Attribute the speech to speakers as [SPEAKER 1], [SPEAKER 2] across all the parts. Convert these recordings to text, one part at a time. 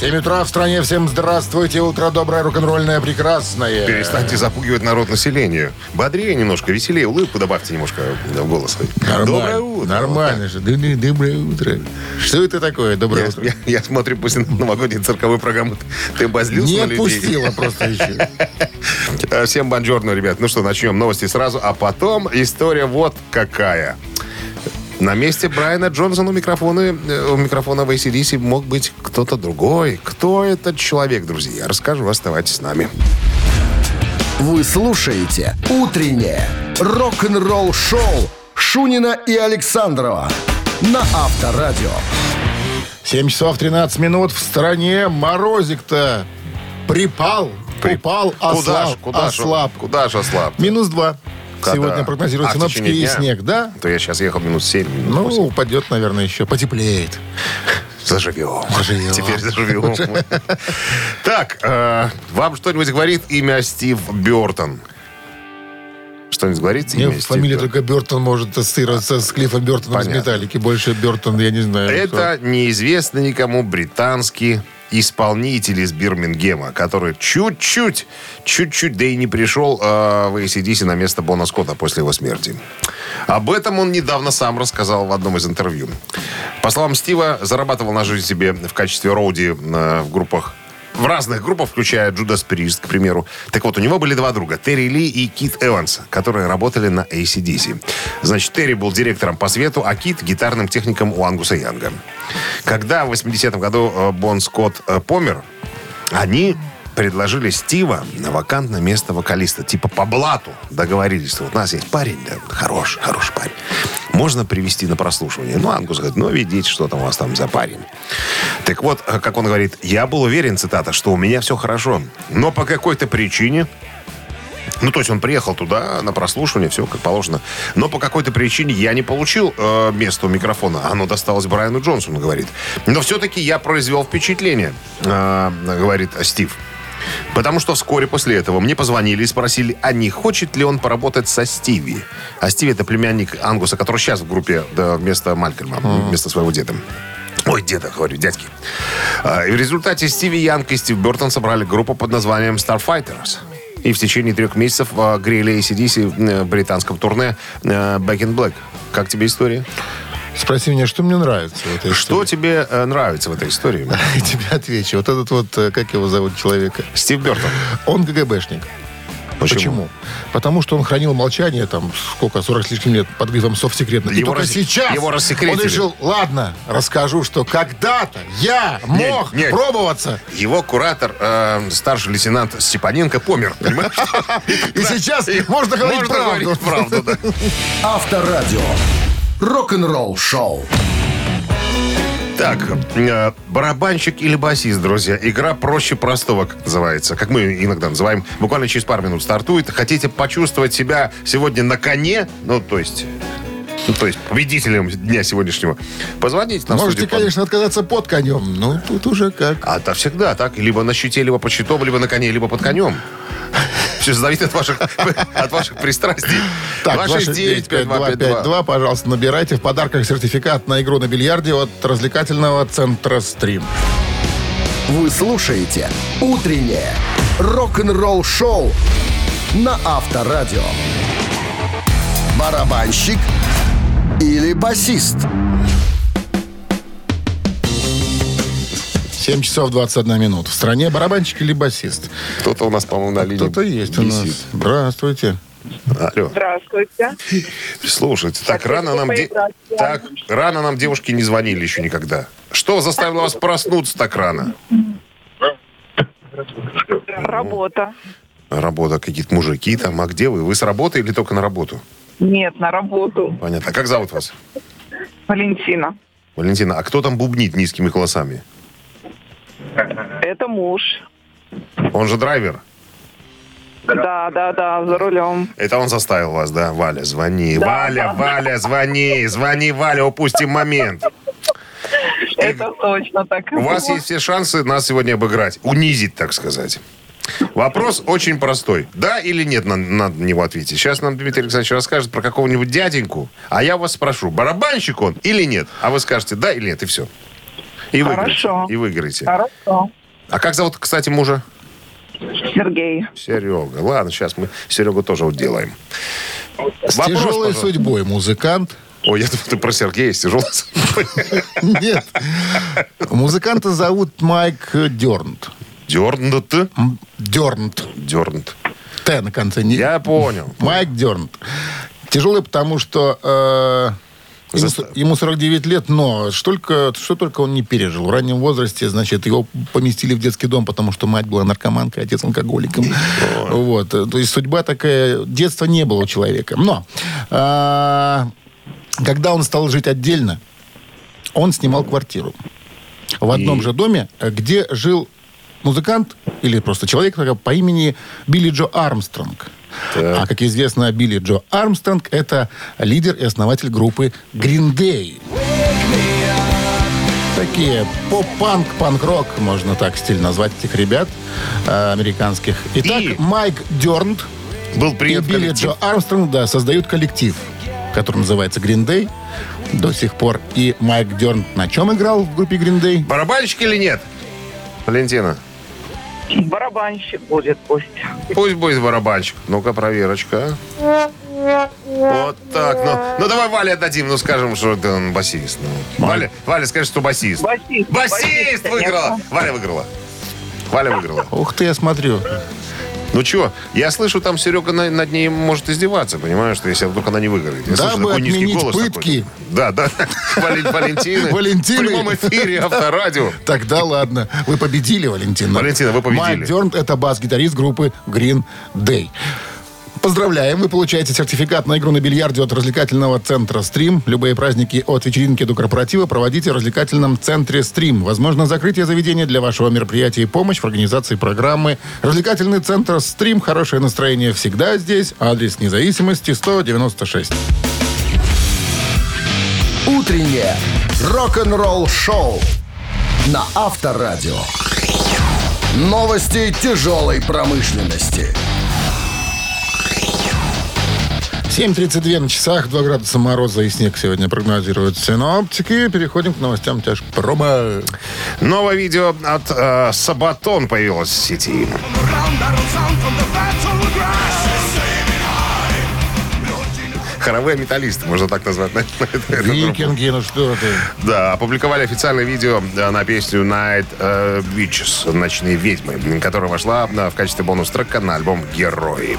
[SPEAKER 1] 7 утра в стране. Всем здравствуйте. Утро доброе, рок-н-ролльное, прекрасное.
[SPEAKER 2] Перестаньте запугивать народ населению. Бодрее немножко, веселее, улыбку добавьте немножко в голос.
[SPEAKER 1] Нормально.
[SPEAKER 2] Доброе утро.
[SPEAKER 1] Нормально же. Доброе, утро. Что это такое? Доброе
[SPEAKER 2] Я,
[SPEAKER 1] утро.
[SPEAKER 2] я- я смотрю после новогодней цирковой программы. Ты обозлился
[SPEAKER 1] Не
[SPEAKER 2] на людей?
[SPEAKER 1] отпустила просто еще.
[SPEAKER 2] Всем бонжорно, ребят. Ну что, начнем новости сразу, а потом история вот какая. На месте Брайана Джонсона у микрофона, э, у микрофона в ACDC мог быть кто-то другой. Кто этот человек, друзья? Я расскажу, оставайтесь с нами.
[SPEAKER 3] Вы слушаете «Утреннее рок-н-ролл-шоу» Шунина и Александрова на Авторадио.
[SPEAKER 1] 7 часов 13 минут в стране. Морозик-то припал,
[SPEAKER 2] При-
[SPEAKER 1] упал,
[SPEAKER 2] Куда ж,
[SPEAKER 1] ослаб.
[SPEAKER 2] куда ж,
[SPEAKER 1] ослаб.
[SPEAKER 2] куда ж ослаб?
[SPEAKER 1] Минус 2.
[SPEAKER 2] Когда?
[SPEAKER 1] Сегодня прогнозируют
[SPEAKER 2] А,
[SPEAKER 1] синоптики и
[SPEAKER 2] дня?
[SPEAKER 1] снег, да?
[SPEAKER 2] То я сейчас ехал минут 7, минут
[SPEAKER 1] Ну,
[SPEAKER 2] 8.
[SPEAKER 1] упадет, наверное, еще. Потеплеет.
[SPEAKER 2] Заживем.
[SPEAKER 1] Заживем.
[SPEAKER 2] Теперь заживем. Так, э, вам что-нибудь говорит имя Стив Бертон? Что-нибудь говорит
[SPEAKER 1] Мне
[SPEAKER 2] имя Стив
[SPEAKER 1] фамилия
[SPEAKER 2] Бёртон?
[SPEAKER 1] только Бертон может ассоциироваться с Клиффом Бертоном из
[SPEAKER 2] Понятно.
[SPEAKER 1] «Металлики». Больше Бертон, я не знаю.
[SPEAKER 2] Это неизвестный никому британский исполнитель из Бирмингема, который чуть-чуть, чуть-чуть, да и не пришел э, в ACDC на место Бона Скотта после его смерти. Об этом он недавно сам рассказал в одном из интервью. По словам Стива, зарабатывал на жизнь себе в качестве роуди э, в группах в разных группах, включая Judas Priest, к примеру. Так вот, у него были два друга, Терри Ли и Кит Эванс, которые работали на ACDC. Значит, Терри был директором по свету, а Кит — гитарным техником у Ангуса Янга. Когда в 80-м году э, Бон Скотт э, помер, они предложили Стива на вакантное место вокалиста. Типа по блату договорились. что Вот у нас есть парень, да, хороший, хороший парень. Можно привести на прослушивание. Ну, Ангус говорит, ну, видите, что там у вас там за парень. Так вот, э, как он говорит, я был уверен, цитата, что у меня все хорошо. Но по какой-то причине ну, то есть он приехал туда на прослушивание, все как положено. Но по какой-то причине я не получил э, место у микрофона. Оно досталось Брайану Джонсону, говорит. Но все-таки я произвел впечатление, э, говорит Стив. Потому что вскоре после этого мне позвонили и спросили, а не хочет ли он поработать со Стиви. А Стиви это племянник Ангуса, который сейчас в группе да, вместо Малькольма, вместо своего деда. Ой, деда, говорю, дядьки. А, И в результате Стиви Янг и Стив Бертон собрали группу под названием Starfighters. И в течение трех месяцев а, грели ACDC э, в британском турне э, Back in Black. Как тебе история?
[SPEAKER 1] Спроси меня, что мне нравится в этой
[SPEAKER 2] Что тебе э, нравится в этой истории?
[SPEAKER 1] истории. Я тебе отвечу. Вот этот вот, э, как его зовут человека?
[SPEAKER 2] Стив Бертон.
[SPEAKER 1] Он КГБшник.
[SPEAKER 2] Почему?
[SPEAKER 1] Потому что он хранил молчание, там, сколько, 40 с лишним лет, под грифом совсекретно. И
[SPEAKER 2] Его
[SPEAKER 1] только
[SPEAKER 2] рас-
[SPEAKER 1] сейчас
[SPEAKER 2] его рассекретили.
[SPEAKER 1] он решил, ладно, расскажу, что когда-то я мог
[SPEAKER 2] нет.
[SPEAKER 1] пробоваться.
[SPEAKER 2] Его куратор, э, старший лейтенант Степаненко, помер. Понимаешь?
[SPEAKER 1] И сейчас можно говорить правду.
[SPEAKER 2] правду, да.
[SPEAKER 3] Авторадио. Рок-н-ролл-шоу.
[SPEAKER 2] Так, э, барабанщик или басист, друзья. Игра проще простого, как называется. Как мы иногда называем. Буквально через пару минут стартует. Хотите почувствовать себя сегодня на коне? Ну, то есть... Ну, то есть победителем дня сегодняшнего. Позвоните нам
[SPEAKER 1] Можете,
[SPEAKER 2] студию.
[SPEAKER 1] конечно, отказаться под конем. Ну, тут уже как.
[SPEAKER 2] А это всегда так. Либо на щите, либо под щитом, либо на коне, либо под конем. Все зависит от ваших, от ваших пристрастий.
[SPEAKER 1] Так,
[SPEAKER 2] 269-5252.
[SPEAKER 1] 2, пожалуйста, набирайте. В подарках сертификат на игру на бильярде от развлекательного центра «Стрим».
[SPEAKER 3] Вы слушаете «Утреннее рок-н-ролл-шоу» на Авторадио. Барабанщик или басист?
[SPEAKER 1] 7 часов 21 минут. В стране барабанщик или басист?
[SPEAKER 2] Кто-то у нас, по-моему, на линии
[SPEAKER 1] Кто-то есть у нас.
[SPEAKER 2] висит.
[SPEAKER 1] Здравствуйте.
[SPEAKER 2] Алло.
[SPEAKER 4] Здравствуйте.
[SPEAKER 2] Слушайте, так рано нам, де- так рано нам девушки не звонили еще никогда. Что заставило вас проснуться так рано?
[SPEAKER 4] Работа.
[SPEAKER 2] Работа, какие-то мужики там. А где вы? Вы с работы или только на работу?
[SPEAKER 4] Нет, на работу.
[SPEAKER 2] Понятно. А как зовут вас?
[SPEAKER 4] Валентина.
[SPEAKER 2] Валентина, а кто там бубнит низкими голосами?
[SPEAKER 4] Это муж.
[SPEAKER 2] Он же драйвер.
[SPEAKER 4] Да, да, да, за рулем.
[SPEAKER 2] Это он заставил вас, да? Валя, звони. Валя, Валя, звони. Звони, Валя, упустим момент.
[SPEAKER 4] Это точно так.
[SPEAKER 2] У вас есть все шансы нас сегодня обыграть. Унизить, так сказать. Вопрос очень простой. Да или нет, надо, надо на него ответить. Сейчас нам Дмитрий Александрович расскажет про какого-нибудь дяденьку, а я вас спрошу, барабанщик он или нет? А вы скажете да или нет, и все. И выиграете.
[SPEAKER 4] Хорошо.
[SPEAKER 2] И выиграете.
[SPEAKER 4] Хорошо.
[SPEAKER 2] А как зовут, кстати, мужа?
[SPEAKER 4] Сергей.
[SPEAKER 2] Серега. Ладно, сейчас мы Серегу тоже уделаем.
[SPEAKER 1] С
[SPEAKER 2] Вопрос,
[SPEAKER 1] тяжелой
[SPEAKER 2] пожалуйста.
[SPEAKER 1] судьбой музыкант.
[SPEAKER 2] Ой, я думаю, ты про Сергея с тяжелой судьбой.
[SPEAKER 1] Нет. Музыканта зовут Майк Дернт.
[SPEAKER 2] Дернут.
[SPEAKER 1] М, Дернт.
[SPEAKER 2] Дернут.
[SPEAKER 1] Т на конце. Не...
[SPEAKER 2] Я понял.
[SPEAKER 1] Майк Дернт. Тяжелый, потому что э, ему,
[SPEAKER 2] Заста-
[SPEAKER 1] ему 49 лет, но что только, что только он не пережил. В раннем возрасте, значит, его поместили в детский дом, потому что мать была наркоманкой, отец алкоголиком. Вот. То есть судьба такая... Детства не было у человека. Но э, когда он стал жить отдельно, он снимал квартиру. В одном же доме, где жил музыкант или просто человек по имени Билли Джо Армстронг. А, как известно, Билли Джо Армстронг – это лидер и основатель группы Green Day. Такие поп-панк, панк-рок, можно так стиль назвать этих ребят э, американских. Итак,
[SPEAKER 2] И-
[SPEAKER 1] Майк Дернт
[SPEAKER 2] Был
[SPEAKER 1] и
[SPEAKER 2] принят
[SPEAKER 1] Билли
[SPEAKER 2] коллектив.
[SPEAKER 1] Джо Армстронг, да, создают коллектив, который называется Green Day до сих пор. И Майк Дернт на чем играл в группе Green Day?
[SPEAKER 2] Барабанщик или нет? Валентина.
[SPEAKER 4] Барабанщик будет пусть.
[SPEAKER 2] Пусть будет барабанщик. Ну-ка, проверочка. Вот так. Ну, ну давай Вале отдадим. Ну скажем, что это он басист. Ну. Валя, Валя, скажи, что басист.
[SPEAKER 4] Басист.
[SPEAKER 2] Басист
[SPEAKER 4] Басист,
[SPEAKER 2] выиграла. Валя выиграла. Валя выиграла.
[SPEAKER 1] Ух ты, я смотрю.
[SPEAKER 2] Ну что, я слышу, там Серега на- над ней может издеваться, понимаешь, что если вдруг она не выиграет. Я слышу
[SPEAKER 1] Дабы
[SPEAKER 2] такой низкий голос
[SPEAKER 1] пытки.
[SPEAKER 2] такой. Да, да. Вален- Валентины.
[SPEAKER 1] Валентины.
[SPEAKER 2] В прямом эфире Авторадио.
[SPEAKER 1] Тогда ладно. Вы победили, Валентина.
[SPEAKER 2] Валентина, вы победили.
[SPEAKER 1] Майк Дернт – это бас-гитарист группы Green Day. Поздравляем! Вы получаете сертификат на игру на бильярде от развлекательного центра «Стрим». Любые праздники от вечеринки до корпоратива проводите в развлекательном центре «Стрим». Возможно, закрытие заведения для вашего мероприятия и помощь в организации программы. Развлекательный центр «Стрим». Хорошее настроение всегда здесь. Адрес независимости 196.
[SPEAKER 3] Утреннее рок-н-ролл-шоу на Авторадио. Новости тяжелой промышленности.
[SPEAKER 1] 7.32 на часах, 2 градуса мороза и снег сегодня прогнозируют синоптики. Переходим к новостям тяжпрома.
[SPEAKER 2] Новое видео от э, Сабатон появилось в сети. Хоровые металлисты, можно так назвать.
[SPEAKER 1] Викинги, ну что ты.
[SPEAKER 2] Да, опубликовали официальное видео на песню Night э, Witches, «Ночные ведьмы», которая вошла в качестве бонус-трека на альбом «Герои».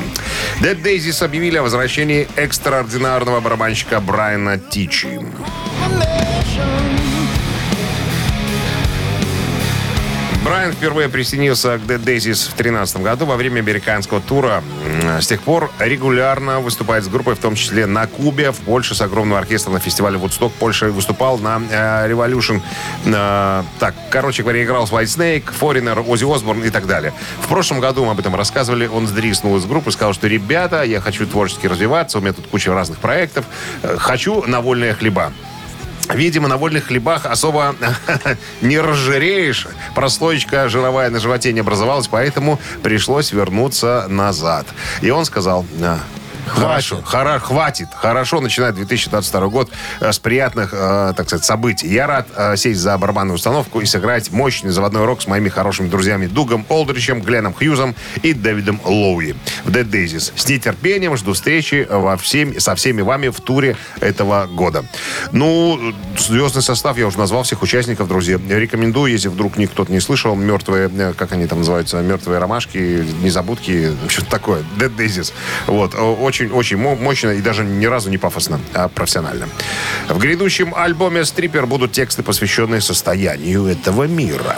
[SPEAKER 2] Dead Daisies объявили о возвращении экстраординарного барабанщика Брайана Тичи. Брайан впервые присоединился к Dead Daisies в 2013 году во время американского тура. С тех пор регулярно выступает с группой, в том числе на Кубе, в Польше с огромным оркестром на фестивале Вудсток. Польша выступал на э, Revolution. Э, так, короче говоря, играл с White Snake, Foreigner, Оззи Осборн и так далее. В прошлом году мы об этом рассказывали. Он сдриснул из группы, сказал, что ребята, я хочу творчески развиваться, у меня тут куча разных проектов. Э, Хочу на вольные хлеба. Видимо, на вольных хлебах особо не разжиреешь. Прослоечка жировая на животе не образовалась, поэтому пришлось вернуться назад. И он сказал... «А, Хорошо, хора- хватит. Хорошо начинает 2022 год э, с приятных, э, так сказать, событий. Я рад э, сесть за барабанную установку и сыграть мощный заводной рок с моими хорошими друзьями Дугом Олдричем, Гленном Хьюзом и Дэвидом Лоуи в Dead Daisies. С нетерпением жду встречи во всем, со всеми вами в туре этого года. Ну, звездный состав я уже назвал всех участников, друзья. Рекомендую, если вдруг никто не слышал, мертвые, э, как они там называются, мертвые ромашки, незабудки, что-то такое. Dead Daisies. Вот. Очень, очень мо- мощно и даже ни разу не пафосно, а профессионально. В грядущем альбоме «Стрипер» будут тексты, посвященные состоянию этого мира.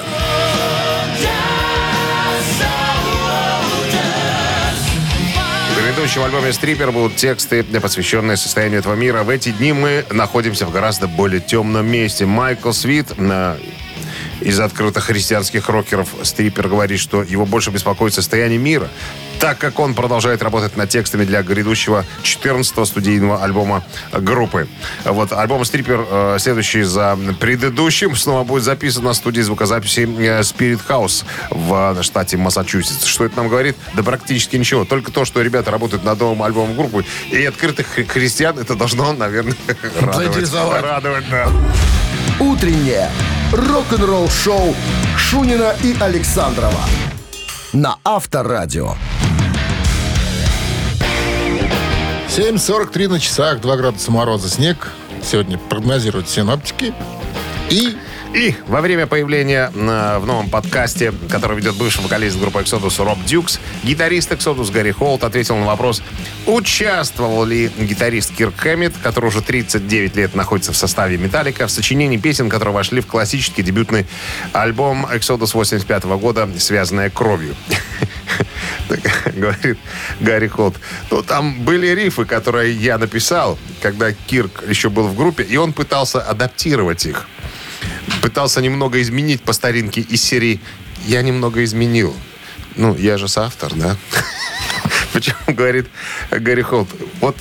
[SPEAKER 2] В грядущем альбоме «Стрипер» будут тексты, посвященные состоянию этого мира. В эти дни мы находимся в гораздо более темном месте. Майкл Свит из открытых христианских рокеров Стрипер говорит, что его больше беспокоит состояние мира. так как он продолжает работать над текстами для грядущего 14-го студийного альбома группы. Вот альбом «Стрипер», э, следующий за предыдущим, снова будет записан на студии звукозаписи э, Spirit House в штате Массачусетс. Что это нам говорит? Да практически ничего. Только то, что ребята работают над новым альбомом группы и открытых хри- христиан, это должно, наверное, радовать. Радовать, да.
[SPEAKER 3] Утреннее рок-н-ролл-шоу Шунина и Александрова на Авторадио.
[SPEAKER 1] 7.43 на часах, 2 градуса мороза, снег. Сегодня прогнозируют синоптики. И
[SPEAKER 2] И во время появления э, в новом подкасте, который ведет бывший вокалист группы Exodus Роб Дюкс, гитарист Exodus Гарри Холт ответил на вопрос, участвовал ли гитарист Кирк Хэммит, который уже 39 лет находится в составе Металлика, в сочинении песен, которые вошли в классический дебютный альбом Exodus 85 года «Связанная кровью». Говорит Гарри Холт. Ну, там были рифы, которые я написал, когда Кирк еще был в группе, и он пытался адаптировать их пытался немного изменить по старинке из серии «Я немного изменил». Ну, я же соавтор, да? Почему, говорит Гарри Холт, вот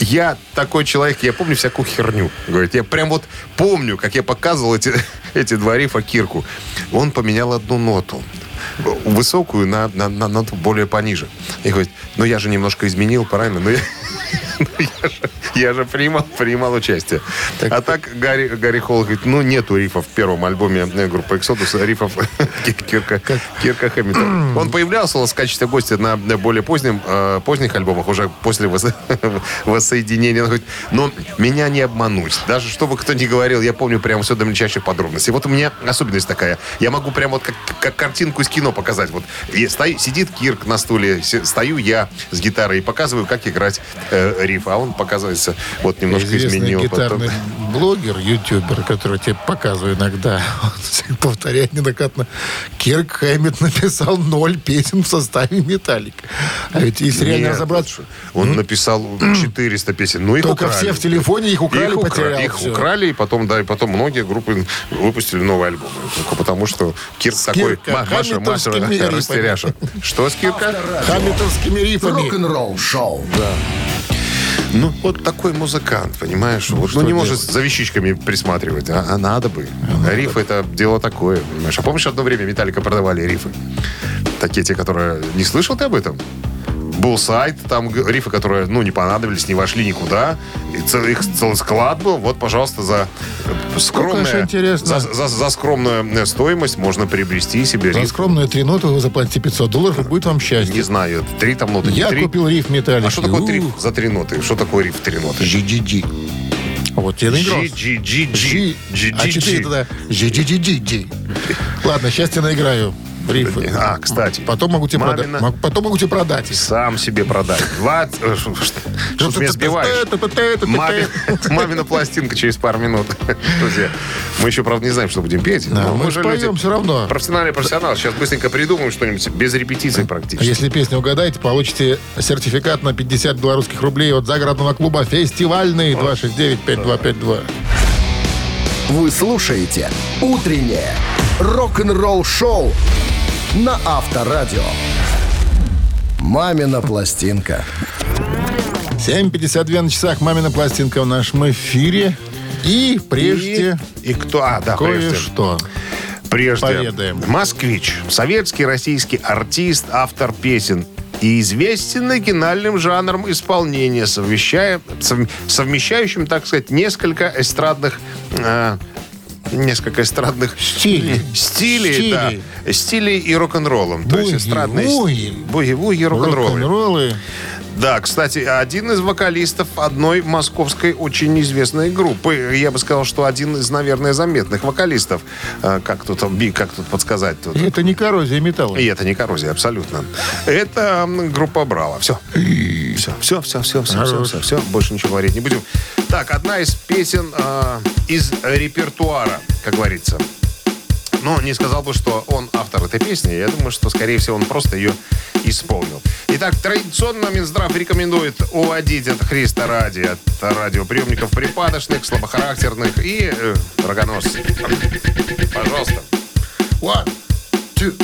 [SPEAKER 2] я такой человек, я помню всякую херню. Говорит, я прям вот помню, как я показывал эти, эти два рифа Кирку. Он поменял одну ноту. Высокую на, на, на ноту более пониже. И говорит, ну я же немножко изменил, правильно? Ну, я, ну, я же, я же принимал, принимал участие. а так Гарри, Гарри Холл говорит, ну нету рифов в первом альбоме э, группы Exodus, рифов Кирка, Кирка Хэммита. Он появлялся у нас в качестве гостя на более позднем, э, поздних альбомах, уже после вос- воссоединения. Он говорит, но меня не обмануть. Даже что бы кто ни говорил, я помню прямо все до мельчайших подробностей. Вот у меня особенность такая. Я могу прям вот как, как картинку из кино показать. Вот стою- сидит Кирк на стуле, стою я с гитарой и показываю, как играть э, риф. А он показывается, вот немножко изменил.
[SPEAKER 1] гитарный
[SPEAKER 2] потом.
[SPEAKER 1] блогер, ютубер, который тебе показываю иногда, он повторяет неоднократно, Кирк Хэммит написал ноль песен в составе Металлика. А ведь если реально
[SPEAKER 2] Нет,
[SPEAKER 1] разобраться,
[SPEAKER 2] Он написал 400 песен. Ну, их
[SPEAKER 1] только
[SPEAKER 2] украли.
[SPEAKER 1] все в телефоне, их украли,
[SPEAKER 2] их, укра-
[SPEAKER 1] потерял.
[SPEAKER 2] их
[SPEAKER 1] всё.
[SPEAKER 2] украли, и потом, да, и потом многие группы выпустили новый альбом. Только потому, что Кирк такой
[SPEAKER 1] Кирка,
[SPEAKER 2] ма- Маша, Маша растеряша. Что с Кирка?
[SPEAKER 1] Хаммитовскими рифами.
[SPEAKER 3] Рок-н-ролл-шоу.
[SPEAKER 2] Ну, вот такой музыкант, понимаешь? вот, ну, не может
[SPEAKER 1] делать?
[SPEAKER 2] за вещичками присматривать, а, а надо бы. Риф это дело такое, понимаешь? А помнишь, одно время Металлика продавали рифы? Такие те, которые... Не слышал ты об этом? Был сайт, там рифы, которые, ну, не понадобились, не вошли никуда. И цел- их целый склад был. Вот, пожалуйста, за э,
[SPEAKER 1] интересно.
[SPEAKER 2] За, за- за скромную э, стоимость можно приобрести себе
[SPEAKER 1] За
[SPEAKER 2] риф.
[SPEAKER 1] скромные три ноты вы заплатите 500 долларов, и будет вам
[SPEAKER 2] Не
[SPEAKER 1] счастье.
[SPEAKER 2] знаю, три там ноты, не
[SPEAKER 1] Я
[SPEAKER 2] три.
[SPEAKER 1] купил риф Металлики.
[SPEAKER 2] А что такое три за три ноты? Что такое риф три ноты?
[SPEAKER 1] GGG. Вот тебе наиграл.
[SPEAKER 2] G-G-G-G.
[SPEAKER 1] G. А четыре тогда GGGG. Ладно, счастье наиграю. Рифы.
[SPEAKER 2] А, кстати.
[SPEAKER 1] Потом могу тебе продать.
[SPEAKER 2] Мамина-
[SPEAKER 1] Мог- Потом могу тебе продать.
[SPEAKER 2] Сам себе продай. Два... э, Что ты меня сбиваешь? Мами- Мамина пластинка через пару минут. Друзья, мы еще, правда, не знаем, что будем петь.
[SPEAKER 1] Мы
[SPEAKER 2] же люди
[SPEAKER 1] все равно.
[SPEAKER 2] Профессиональный профессионал. Сейчас быстренько придумаем что-нибудь без репетиций практически.
[SPEAKER 1] Если песню угадаете, получите сертификат на 50 белорусских рублей от загородного клуба «Фестивальный» 269-5252.
[SPEAKER 3] Вы слушаете «Утреннее рок-н-ролл-шоу» на Авторадио. «Мамина пластинка».
[SPEAKER 1] 7.52 на часах. Мамина пластинка в нашем эфире. И прежде
[SPEAKER 2] И, и кто? А, да, прежде.
[SPEAKER 1] кое-что.
[SPEAKER 2] Прежде.
[SPEAKER 1] Поведаем.
[SPEAKER 2] Москвич. Советский, российский артист, автор песен. И известен оригинальным жанром исполнения, совмещая, сов- совмещающим, так сказать, несколько эстрадных... э, несколько эстрадных
[SPEAKER 1] Стилей.
[SPEAKER 2] стилей,
[SPEAKER 1] Стилей.
[SPEAKER 2] да, стилей и рок-н-роллом. То есть эстрадные
[SPEAKER 1] вуги.
[SPEAKER 2] ст- буги-вуги и рок-н-роллы.
[SPEAKER 1] Рок-н-роллы.
[SPEAKER 2] Да, кстати, один из вокалистов одной московской очень известной группы. Я бы сказал, что один из, наверное, заметных вокалистов. Э, Как тут, би- как тут подсказать? Тут?
[SPEAKER 1] Это не коррозия металла.
[SPEAKER 2] И это не коррозия, абсолютно. Это группа Браво. Все. Все, все, все, все, все, все, все, все. Больше ничего говорить не будем. Так, одна из песен э, из репертуара, как говорится. Но не сказал бы, что он автор этой песни. Я думаю, что, скорее всего, он просто ее исполнил. Итак, традиционно Минздрав рекомендует уводить от Христа ради от радиоприемников припадочных, слабохарактерных и э, рогоносцев. Пожалуйста.
[SPEAKER 1] One, two,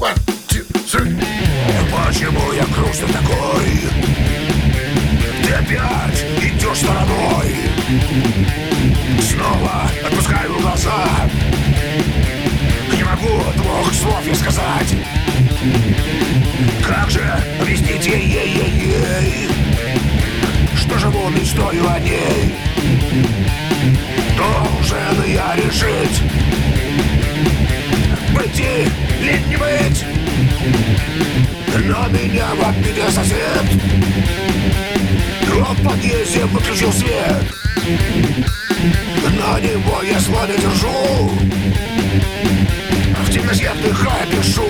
[SPEAKER 1] one, two, three.
[SPEAKER 3] Почему я
[SPEAKER 2] грустно такой Ты опять идешь стороной Снова отпускаю глаза могу двух слов не сказать. Как же объяснить ей-ей-ей? Что живу мечтою о ней Должен я решить Быть или не быть. Но меня в обиде сосед. Он в подъезде выключил свет. На него я не держу В темноте вдыхая пишу.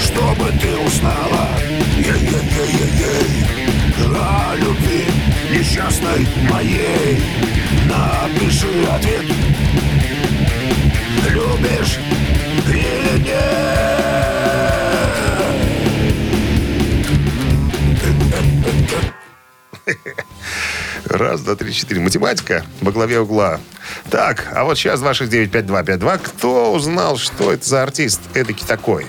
[SPEAKER 2] Чтобы ты узнала. Ей-ей-ей-ей-ей. О любви несчастной моей. Напиши ответ. Любишь или нет? Раз, два, три, четыре. Математика во главе угла. Так, а вот сейчас 269-5252. Кто узнал, что это за артист эдакий такой?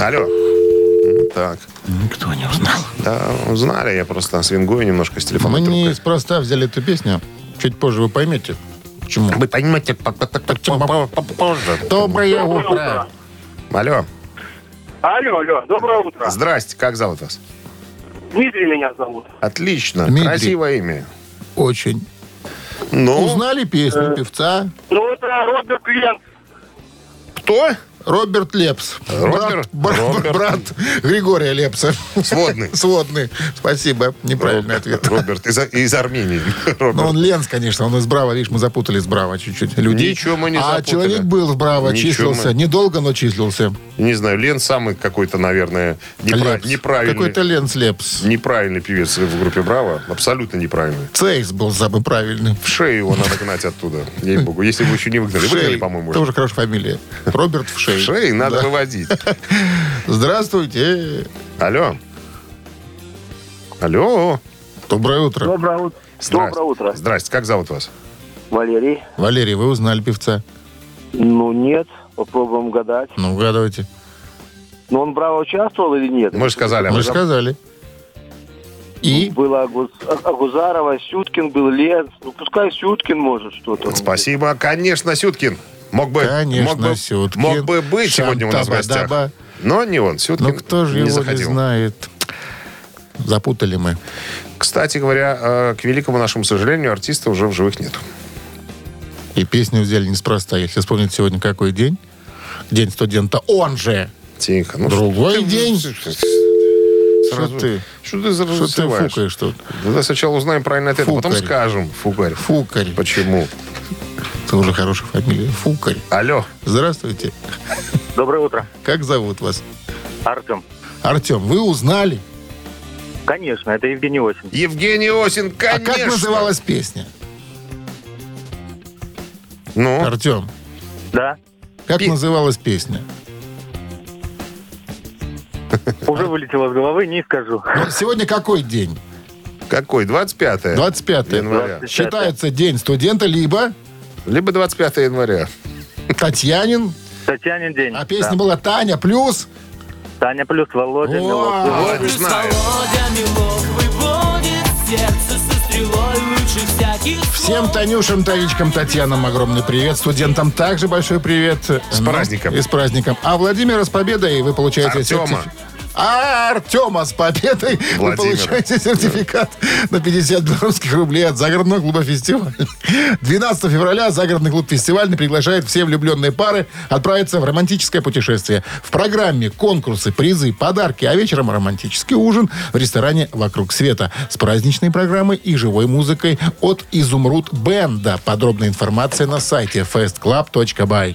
[SPEAKER 2] Алло. М, Так,
[SPEAKER 1] Никто не узнал.
[SPEAKER 2] да, узнали. Я просто свингую немножко с телефона.
[SPEAKER 1] Мы неспроста взяли эту песню. Чуть позже вы поймете, почему.
[SPEAKER 2] Вы понимаете, по- по- по- по- по- позже.
[SPEAKER 1] Доброе утро.
[SPEAKER 2] Алло.
[SPEAKER 5] Алло, алло, доброе утро.
[SPEAKER 2] Здрасте, как зовут вас?
[SPEAKER 5] Дмитрий меня зовут.
[SPEAKER 2] Отлично,
[SPEAKER 1] Дмитрий.
[SPEAKER 2] красивое имя.
[SPEAKER 1] Очень.
[SPEAKER 2] Ну,
[SPEAKER 1] Узнали песню певца
[SPEAKER 5] Ну, это Роберт Лент.
[SPEAKER 2] кто?
[SPEAKER 1] Роберт Лепс.
[SPEAKER 2] Роберт?
[SPEAKER 1] Брат,
[SPEAKER 2] Роберт.
[SPEAKER 1] брат Григория Лепса.
[SPEAKER 2] Сводный.
[SPEAKER 1] Сводный. Спасибо. Неправильный ответ.
[SPEAKER 2] Роберт из, из Армении. Роберт.
[SPEAKER 1] Но он Ленс, конечно, он из Браво. Видишь, мы запутали с Браво чуть-чуть людей.
[SPEAKER 2] Ничего мы не
[SPEAKER 1] А
[SPEAKER 2] запутали.
[SPEAKER 1] человек был в Браво,
[SPEAKER 2] Ничего
[SPEAKER 1] числился.
[SPEAKER 2] мы-
[SPEAKER 1] Недолго, но числился.
[SPEAKER 2] Не знаю, Лен самый какой-то, наверное, непра-
[SPEAKER 1] Лепс.
[SPEAKER 2] неправильный.
[SPEAKER 1] Какой-то Ленс Лепс.
[SPEAKER 2] Неправильный певец в группе Браво. Абсолютно неправильный.
[SPEAKER 1] Цейс был самый правильный.
[SPEAKER 2] В шею его надо гнать оттуда. Ей-богу. Если бы еще не выгнали. Выгнали, по-моему.
[SPEAKER 1] Тоже хорошая фамилия. Роберт в
[SPEAKER 2] В
[SPEAKER 1] шее.
[SPEAKER 2] шею надо
[SPEAKER 1] Да.
[SPEAKER 2] выводить.
[SPEAKER 1] Здравствуйте.
[SPEAKER 2] Алло. Алло.
[SPEAKER 1] Доброе утро.
[SPEAKER 5] Доброе утро.
[SPEAKER 2] Здрасте.
[SPEAKER 5] Доброе утро.
[SPEAKER 2] Здрасте. Как зовут вас?
[SPEAKER 5] Валерий.
[SPEAKER 1] Валерий, вы узнали певца?
[SPEAKER 5] Ну, нет. Попробуем гадать.
[SPEAKER 1] Ну, угадывайте.
[SPEAKER 5] Но он браво участвовал или нет?
[SPEAKER 2] Мы же сказали. а
[SPEAKER 1] Мы же сказали. И?
[SPEAKER 5] Было Агуз- А- Агузарова, Сюткин был, Ленц. Ну, пускай Сюткин может что-то.
[SPEAKER 2] Спасибо. Конечно, Сюткин. Мог бы,
[SPEAKER 1] Конечно,
[SPEAKER 2] мог бы,
[SPEAKER 1] Сюткин.
[SPEAKER 2] мог бы быть сегодня у нас в гостях.
[SPEAKER 1] Шантаба-даба.
[SPEAKER 2] Но не он. Сюткин
[SPEAKER 1] Ну, кто же
[SPEAKER 2] не
[SPEAKER 1] его не
[SPEAKER 2] заходил.
[SPEAKER 1] знает? Запутали мы.
[SPEAKER 2] Кстати говоря, э, к великому нашему сожалению, артиста уже в живых нет.
[SPEAKER 1] И песню взяли неспроста. Если вспомнить сегодня какой день. День студента. Он же.
[SPEAKER 2] Тихо. Ну,
[SPEAKER 1] Другой
[SPEAKER 2] ты-
[SPEAKER 1] день.
[SPEAKER 2] Сразу-
[SPEAKER 1] Что ты?
[SPEAKER 2] Что ты
[SPEAKER 1] Что ты фукаешь тут?
[SPEAKER 2] Давай сначала узнаем правильный ответ, а потом
[SPEAKER 1] Фукарь.
[SPEAKER 2] скажем. Фукарь.
[SPEAKER 1] Фукарь.
[SPEAKER 2] Почему?
[SPEAKER 1] Это уже хорошая фамилия. Фукарь.
[SPEAKER 2] Алло.
[SPEAKER 1] Здравствуйте.
[SPEAKER 5] Доброе утро.
[SPEAKER 1] Как зовут вас?
[SPEAKER 5] Артем.
[SPEAKER 1] Артем, вы узнали?
[SPEAKER 5] Конечно, это Евгений Осин.
[SPEAKER 2] Евгений Осин, конечно.
[SPEAKER 1] А как называлась песня?
[SPEAKER 2] Ну,
[SPEAKER 1] Артем,
[SPEAKER 5] Да.
[SPEAKER 1] как
[SPEAKER 2] Пи-
[SPEAKER 1] называлась песня?
[SPEAKER 5] Уже вылетело с головы, не скажу.
[SPEAKER 1] Ну, сегодня какой день?
[SPEAKER 2] какой? 25
[SPEAKER 1] 25
[SPEAKER 2] января.
[SPEAKER 5] 25.
[SPEAKER 1] Считается день студента, либо
[SPEAKER 2] Либо 25 января.
[SPEAKER 1] Татьянин,
[SPEAKER 5] Татьянин день.
[SPEAKER 1] а песня
[SPEAKER 5] Да.
[SPEAKER 1] была Таня плюс.
[SPEAKER 5] Таня плюс Володя.
[SPEAKER 1] О,
[SPEAKER 5] Милов.
[SPEAKER 2] Вот,
[SPEAKER 6] Плюс
[SPEAKER 2] знаю.
[SPEAKER 6] Володя Милов выводит сердце со стрелой лучше всяких
[SPEAKER 1] Всем. Танюшам, Танечкам, Татьянам огромный привет. Студентам также большой привет. С
[SPEAKER 2] праздником.
[SPEAKER 1] И с праздником. А Владимира с победой вы получаете
[SPEAKER 2] Артема.
[SPEAKER 1] сертиф- А Артема с победой вы
[SPEAKER 2] Владимира.
[SPEAKER 1] получаете сертификат на 50 белорусских рублей от загородного клуба «Фестиваль». 12 февраля загородный клуб «Фестивальный» приглашает все влюбленные пары отправиться в романтическое путешествие. В программе конкурсы, призы, подарки, а вечером романтический ужин в ресторане «Вокруг света» с праздничной программой и живой музыкой от «Изумруд Бенда». Подробная информация на сайте festclub.by.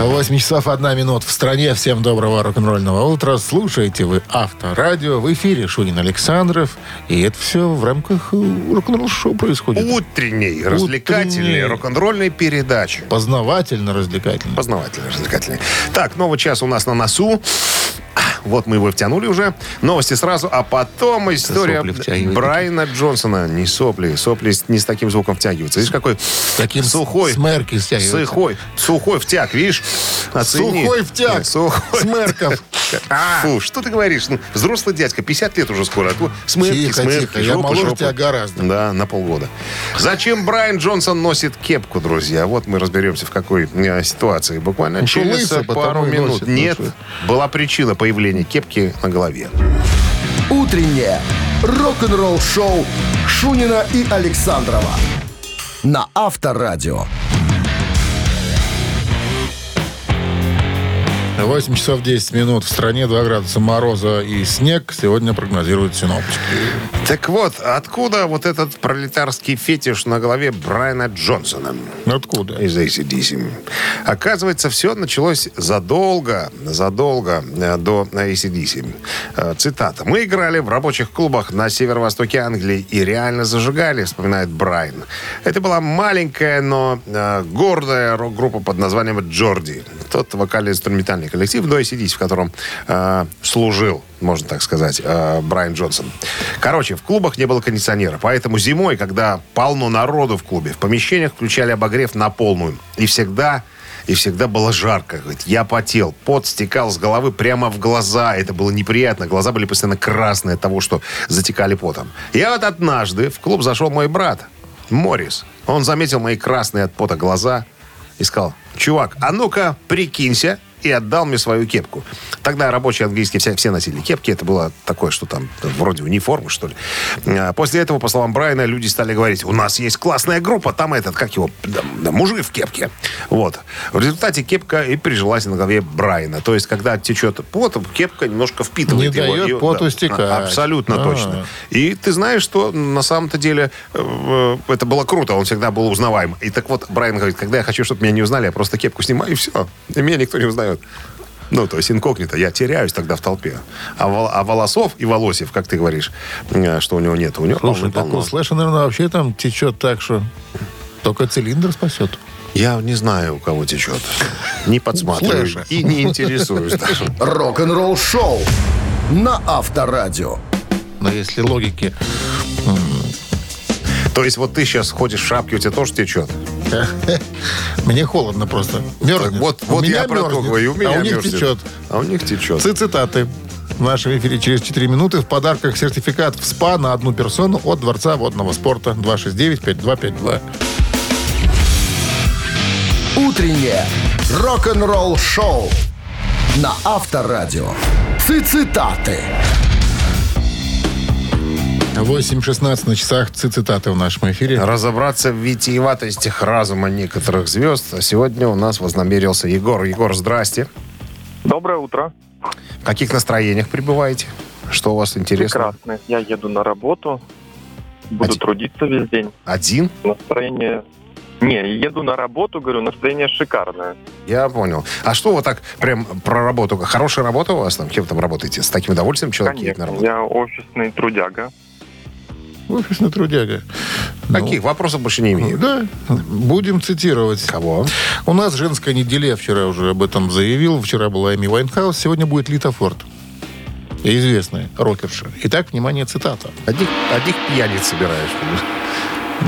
[SPEAKER 1] 8 часов 1 минут в стране. Всем доброго рок-н-ролльного утра. Слушаете вы Авторадио. В эфире Шунин Александров. И это все в рамках э, рок-н-ролл-шоу происходит.
[SPEAKER 2] Утренней, развлекательной,
[SPEAKER 1] Утренней.
[SPEAKER 2] рок-н-ролльной передачи.
[SPEAKER 1] Познавательно, развлекательно.
[SPEAKER 2] Познавательный, развлекательный. Так, новый час у нас на носу. Вот мы его втянули уже. Новости сразу, а потом история. Брайана Джонсона. Не сопли. Сопли с- не с таким звуком втягиваются. Видишь, какой
[SPEAKER 1] таким
[SPEAKER 2] сухой.
[SPEAKER 1] смерки стягиваются.
[SPEAKER 2] Сухой. Сухой втяг, видишь? Оцени.
[SPEAKER 1] Сухой втяг.
[SPEAKER 2] Сухой.
[SPEAKER 1] Смерков.
[SPEAKER 2] Фу, что ты говоришь? Ну, взрослый дядька, 50 лет уже скоро. А то смерки,
[SPEAKER 1] Тихо,
[SPEAKER 2] смерки,
[SPEAKER 1] тихо, я
[SPEAKER 2] жопа,
[SPEAKER 1] моложе
[SPEAKER 2] жопа.
[SPEAKER 1] тебя гораздо.
[SPEAKER 2] Да, на полгода. Зачем Брайан Джонсон носит кепку, друзья? Вот мы разберемся, в какой э, ситуации. Буквально
[SPEAKER 1] что,
[SPEAKER 2] через
[SPEAKER 1] лысый,
[SPEAKER 2] пару минут.
[SPEAKER 1] носит, ну
[SPEAKER 2] Нет,
[SPEAKER 1] что?
[SPEAKER 2] была причина появления кепки на голове.
[SPEAKER 3] Утреннее рок-н-ролл-шоу Шунина и Александрова на Авторадио.
[SPEAKER 1] 8 часов 10 минут. В стране 2 градуса мороза и снег. Сегодня прогнозируют синоптики.
[SPEAKER 2] Так вот, откуда вот этот пролетарский фетиш на голове Брайана Джонсона?
[SPEAKER 1] Откуда?
[SPEAKER 2] из ACDC. Оказывается, все началось задолго, задолго э, до ACDC. Э, Цитата. «Мы играли в рабочих клубах на северо-востоке Англии и реально зажигали», вспоминает Брайан. Это была маленькая, но э, гордая рок-группа под названием «Джорди». Тот вокально-инструментальный коллектив до ACDC, в котором э, служил можно так сказать, э, Брайан Джонсон. Короче, в клубах не было кондиционера, поэтому зимой, когда полно народу в клубе, в помещениях включали обогрев на полную. И всегда и всегда было жарко. Говорит, я потел, пот стекал с головы прямо в глаза. Это было неприятно. Глаза были постоянно красные от того, что затекали потом. Я вот однажды в клуб зашел мой брат, Морис. Он заметил мои красные от пота глаза и сказал, чувак, а ну-ка прикинься, и отдал мне свою кепку. Тогда рабочие английские все, все носили кепки. Это было такое, что там вроде униформы, что ли. А После этого, по словам Брайана, люди стали говорить, у нас есть классная группа, там этот, как его, да, да, мужик в кепке. Вот. В результате кепка и прижилась на голове Брайана. То есть, когда течет пот, кепка немножко впитывает
[SPEAKER 1] Не
[SPEAKER 2] его.
[SPEAKER 1] дает
[SPEAKER 2] И-
[SPEAKER 1] поту
[SPEAKER 2] да,
[SPEAKER 1] стекать.
[SPEAKER 2] Абсолютно
[SPEAKER 1] А.
[SPEAKER 2] точно. И ты знаешь, что на самом-то деле э, э, это было круто, он всегда был узнаваем. И так вот, Брайан говорит, когда я хочу, чтобы меня не узнали, я просто кепку снимаю, и все. И меня никто не узнает. Ну, то есть инкогнито. Я теряюсь тогда в толпе. А, вол- а волосов и волосев, как ты говоришь, э, что у него нет. У него
[SPEAKER 1] Слушай, так
[SPEAKER 2] полно-полно.
[SPEAKER 1] у Слэша, наверное, вообще там течет так, что только цилиндр спасет.
[SPEAKER 2] Я не знаю, у кого течет. Не подсматриваю.
[SPEAKER 1] Слэша.
[SPEAKER 2] И не интересуюсь даже.
[SPEAKER 3] Рок-н-ролл-шоу на Авторадио.
[SPEAKER 1] Но если логики...
[SPEAKER 2] То есть вот ты сейчас ходишь в шапке, у тебя тоже течет?
[SPEAKER 1] Мне холодно просто. Мерзнет.
[SPEAKER 2] Вот,
[SPEAKER 1] У
[SPEAKER 2] вот
[SPEAKER 1] меня
[SPEAKER 2] я про то
[SPEAKER 1] мерзнет,
[SPEAKER 2] говорю. У меня
[SPEAKER 1] а у них
[SPEAKER 2] мерзнет.
[SPEAKER 1] течет.
[SPEAKER 2] А у них течет.
[SPEAKER 1] Ци- Цитаты. В нашем эфире через 4 минуты в подарках сертификат в СПА на одну персону от Дворца водного спорта 269-5252.
[SPEAKER 3] Утреннее рок-н-ролл-шоу на Авторадио. Цитаты.
[SPEAKER 1] 8.16 на часах ци- цитаты в нашем эфире.
[SPEAKER 2] Разобраться в витиеватостях разума некоторых звезд. А сегодня у нас вознамерился Егор. Егор, здрасте.
[SPEAKER 5] Доброе утро.
[SPEAKER 2] В каких настроениях пребываете? Что у вас интересно?
[SPEAKER 5] Прекрасно. Я еду на работу. Буду
[SPEAKER 2] Один.
[SPEAKER 5] трудиться весь день.
[SPEAKER 2] Один?
[SPEAKER 5] Настроение... Не, еду на работу, говорю, настроение шикарное.
[SPEAKER 2] Я понял. А что вы так прям про работу? Хорошая работа у вас там? Кем там работаете? С таким удовольствием человек едет на
[SPEAKER 5] Конечно,
[SPEAKER 2] работу?
[SPEAKER 5] я офисный трудяга.
[SPEAKER 1] Офисный трудяга. Ну,
[SPEAKER 2] Каких? Вопросов больше не имею.
[SPEAKER 1] Да, будем цитировать.
[SPEAKER 2] Кого?
[SPEAKER 1] У нас женская неделя, я вчера уже об этом заявил. Вчера была Эми Вайнхаус, сегодня будет Лита Форд. Известная рокерша. Итак, внимание, цитата.
[SPEAKER 2] Одних, одних пьяниц собираешь.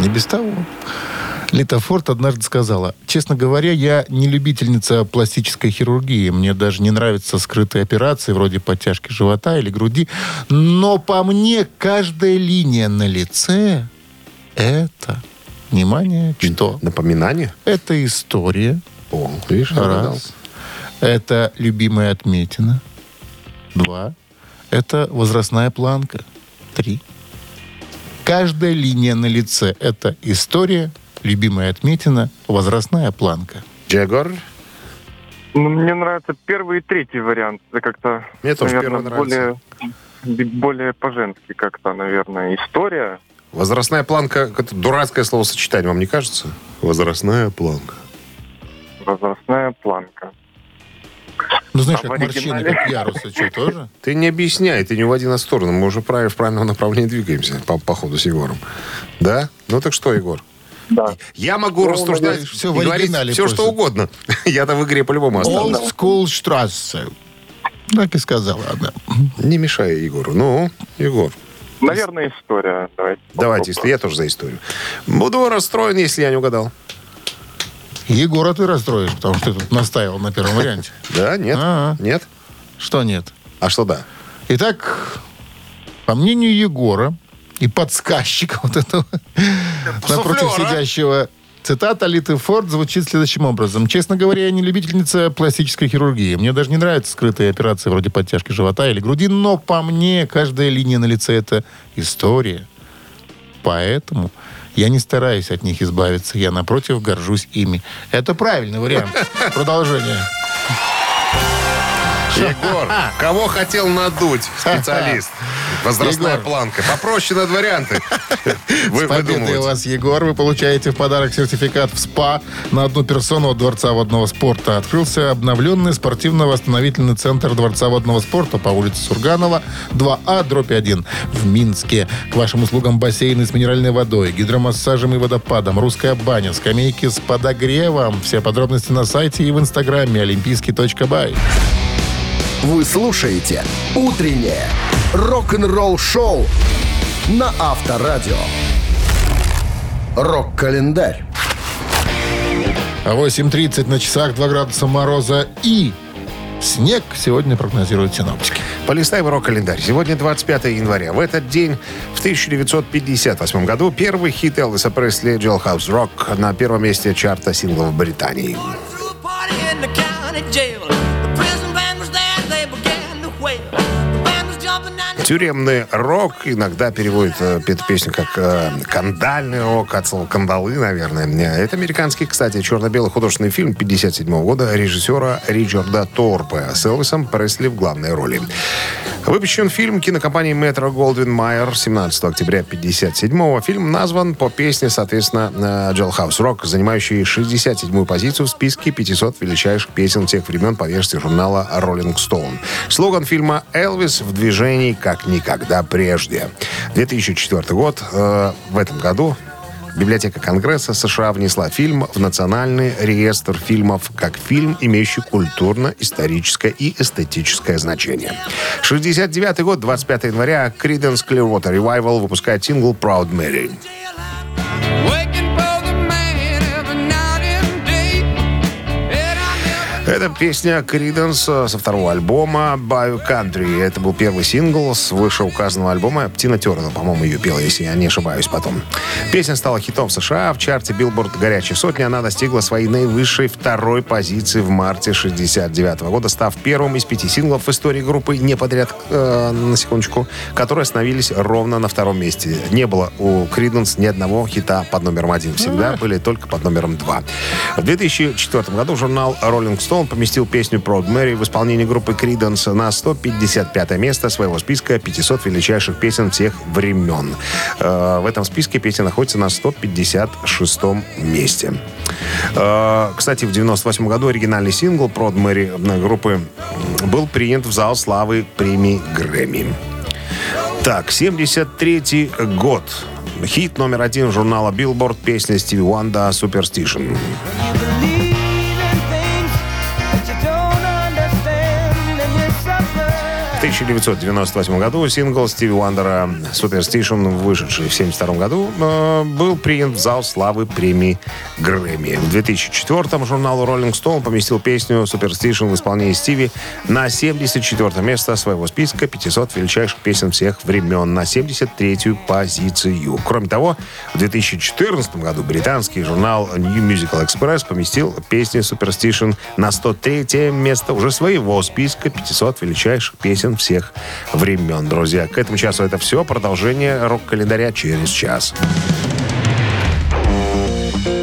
[SPEAKER 1] Не без того. Лита Форд однажды сказала, честно говоря, я не любительница пластической хирургии. Мне даже не нравятся скрытые операции, вроде подтяжки живота или груди. Но по мне каждая линия на лице – это, внимание, что?
[SPEAKER 2] Напоминание?
[SPEAKER 1] Это история,
[SPEAKER 2] О, видишь,
[SPEAKER 1] раз. Это любимая отметина, два. Это возрастная планка, три. Каждая линия на лице – это история, любимая отметина, возрастная планка.
[SPEAKER 2] Джегор?
[SPEAKER 5] Ну, мне нравится первый и третий вариант. Это как-то,
[SPEAKER 2] Мне тоже
[SPEAKER 5] наверное,
[SPEAKER 2] первый нравится.
[SPEAKER 5] более, более по-женски как-то, наверное, история.
[SPEAKER 2] Возрастная планка, это дурацкое словосочетание, вам не кажется? Возрастная планка.
[SPEAKER 5] Возрастная планка.
[SPEAKER 1] Ну, знаешь,
[SPEAKER 5] А
[SPEAKER 1] как морщины, как ярусы, что, тоже?
[SPEAKER 2] Ты не объясняй, ты не уводи на сторону. Мы уже в правильном направлении двигаемся по, по ходу с Егором. Да? Ну так что, Егор?
[SPEAKER 5] Да.
[SPEAKER 2] Я могу рассуждать
[SPEAKER 1] надеюсь, всё
[SPEAKER 2] и
[SPEAKER 1] в
[SPEAKER 2] говорить
[SPEAKER 1] оригинале
[SPEAKER 2] все,
[SPEAKER 1] просто.
[SPEAKER 2] что угодно. Я-то в игре по-любому
[SPEAKER 1] Old
[SPEAKER 2] останусь.
[SPEAKER 1] School Strasse. Так и сказала она.
[SPEAKER 2] Не мешай Егору. Ну, Егор,
[SPEAKER 7] Наверное, история. Давайте.
[SPEAKER 2] давайте, если я тоже за историю. Буду расстроен, если я не угадал.
[SPEAKER 1] Егора ты расстроишь, потому что ты тут настаивал на первом варианте.
[SPEAKER 2] Да, нет?
[SPEAKER 1] А-а.
[SPEAKER 2] Нет?
[SPEAKER 1] Что нет?
[SPEAKER 2] А что да?
[SPEAKER 1] Итак, по мнению Егора и подсказчика вот этого напротив сидящего, цитата Литы Форд звучит следующим образом. «Честно говоря, я не любительница пластической хирургии. Мне даже не нравятся скрытые операции вроде подтяжки живота или груди, но по мне каждая линия на лице – это история. Поэтому я не стараюсь от них избавиться. Я, напротив, горжусь ими». Это правильный вариант. Продолжение.
[SPEAKER 2] Егор, кого хотел надуть специалист? Возрастная
[SPEAKER 1] Егор.
[SPEAKER 2] планка. Попроще над варианты. Вы
[SPEAKER 1] С победой вас, Егор. Вы получаете в подарок сертификат в СПА на одну персону от Дворца водного спорта. Открылся обновленный спортивно-восстановительный центр Дворца водного спорта по улице Сурганова, 2А, дробь 1, в Минске. К вашим услугам бассейны с минеральной водой, гидромассажем и водопадом, русская баня, скамейки с подогревом. Все подробности на сайте и в инстаграме олимпийский.бай.
[SPEAKER 3] Вы слушаете «Утреннее рок-н-ролл-шоу» на Авторадио. Рок-календарь.
[SPEAKER 1] 8.30 на часах, 2 градуса мороза и снег сегодня прогнозируют синоптики.
[SPEAKER 2] Полистаем рок-календарь. Сегодня 25 января. В этот день, в 1958 году, первый хит Элвиса Пресли «Jailhouse Rock» на первом месте чарта синглов Британии. Тюремный рок иногда переводит э, эту песню как э, кандальный рок, от слова кандалы, наверное. Э, Это американский, кстати, черно-белый художественный фильм 57 года режиссера Ричарда Торпе с Элвисом Пресли в главной роли. Выпущен фильм кинокомпании Goldwyn Mayer 17 октября 57 Фильм назван по песне, соответственно, э, Jailhouse Rock, занимающей 67-ю позицию в списке 500 величайших песен тех времен по версии журнала Rolling Stone. Слоган фильма «Элвис в движении как никогда прежде». 2004 год. Э, В этом году Библиотека Конгресса США внесла фильм в Национальный реестр фильмов как фильм, имеющий культурно-историческое и эстетическое значение. 69 год, 25 января, Creedence Clearwater Revival выпускает сингл «Proud Mary». Это песня Creedence со второго альбома «Bio Country». Это был первый сингл с вышеуказанного альбома. Тина Тернер, по-моему, ее пела, если я не ошибаюсь потом. Песня стала хитом в США. В чарте Billboard «Горячей сотни» она достигла своей наивысшей второй позиции в марте 69 года, став первым из пяти синглов в истории группы не подряд, э, на секундочку, которые остановились ровно на втором месте. Не было у Creedence ни одного хита под номером один. Всегда были только под номером два. В 2004 году журнал Rolling Stone поместил песню Proud Mary в исполнении группы Creedence на 155 место своего списка 500 величайших песен всех времен. Э, В этом списке песня находится на 156 месте. Э, Кстати, в 98 году оригинальный сингл Mary э, группы был принят в зал славы премии Грэмми. Так, 73 год. Хит номер один журнала Billboard песня Стиви Уанда «Superstition». 1998 году сингл Стиви Уандера «Superstition», вышедший в 1972 году, э, был принят в зал славы премии Грэмми. В 2004 журнал Rolling Stone поместил песню «Superstition» в исполнении Стиви на 74 место своего списка 500 величайших песен всех времен на 73-ю позицию. Кроме того, в 2014 году британский журнал New Musical Express поместил песни «Superstition» на 103 место уже своего списка 500 величайших песен всех времен. Друзья, к этому часу это все. Продолжение рок-календаря через час.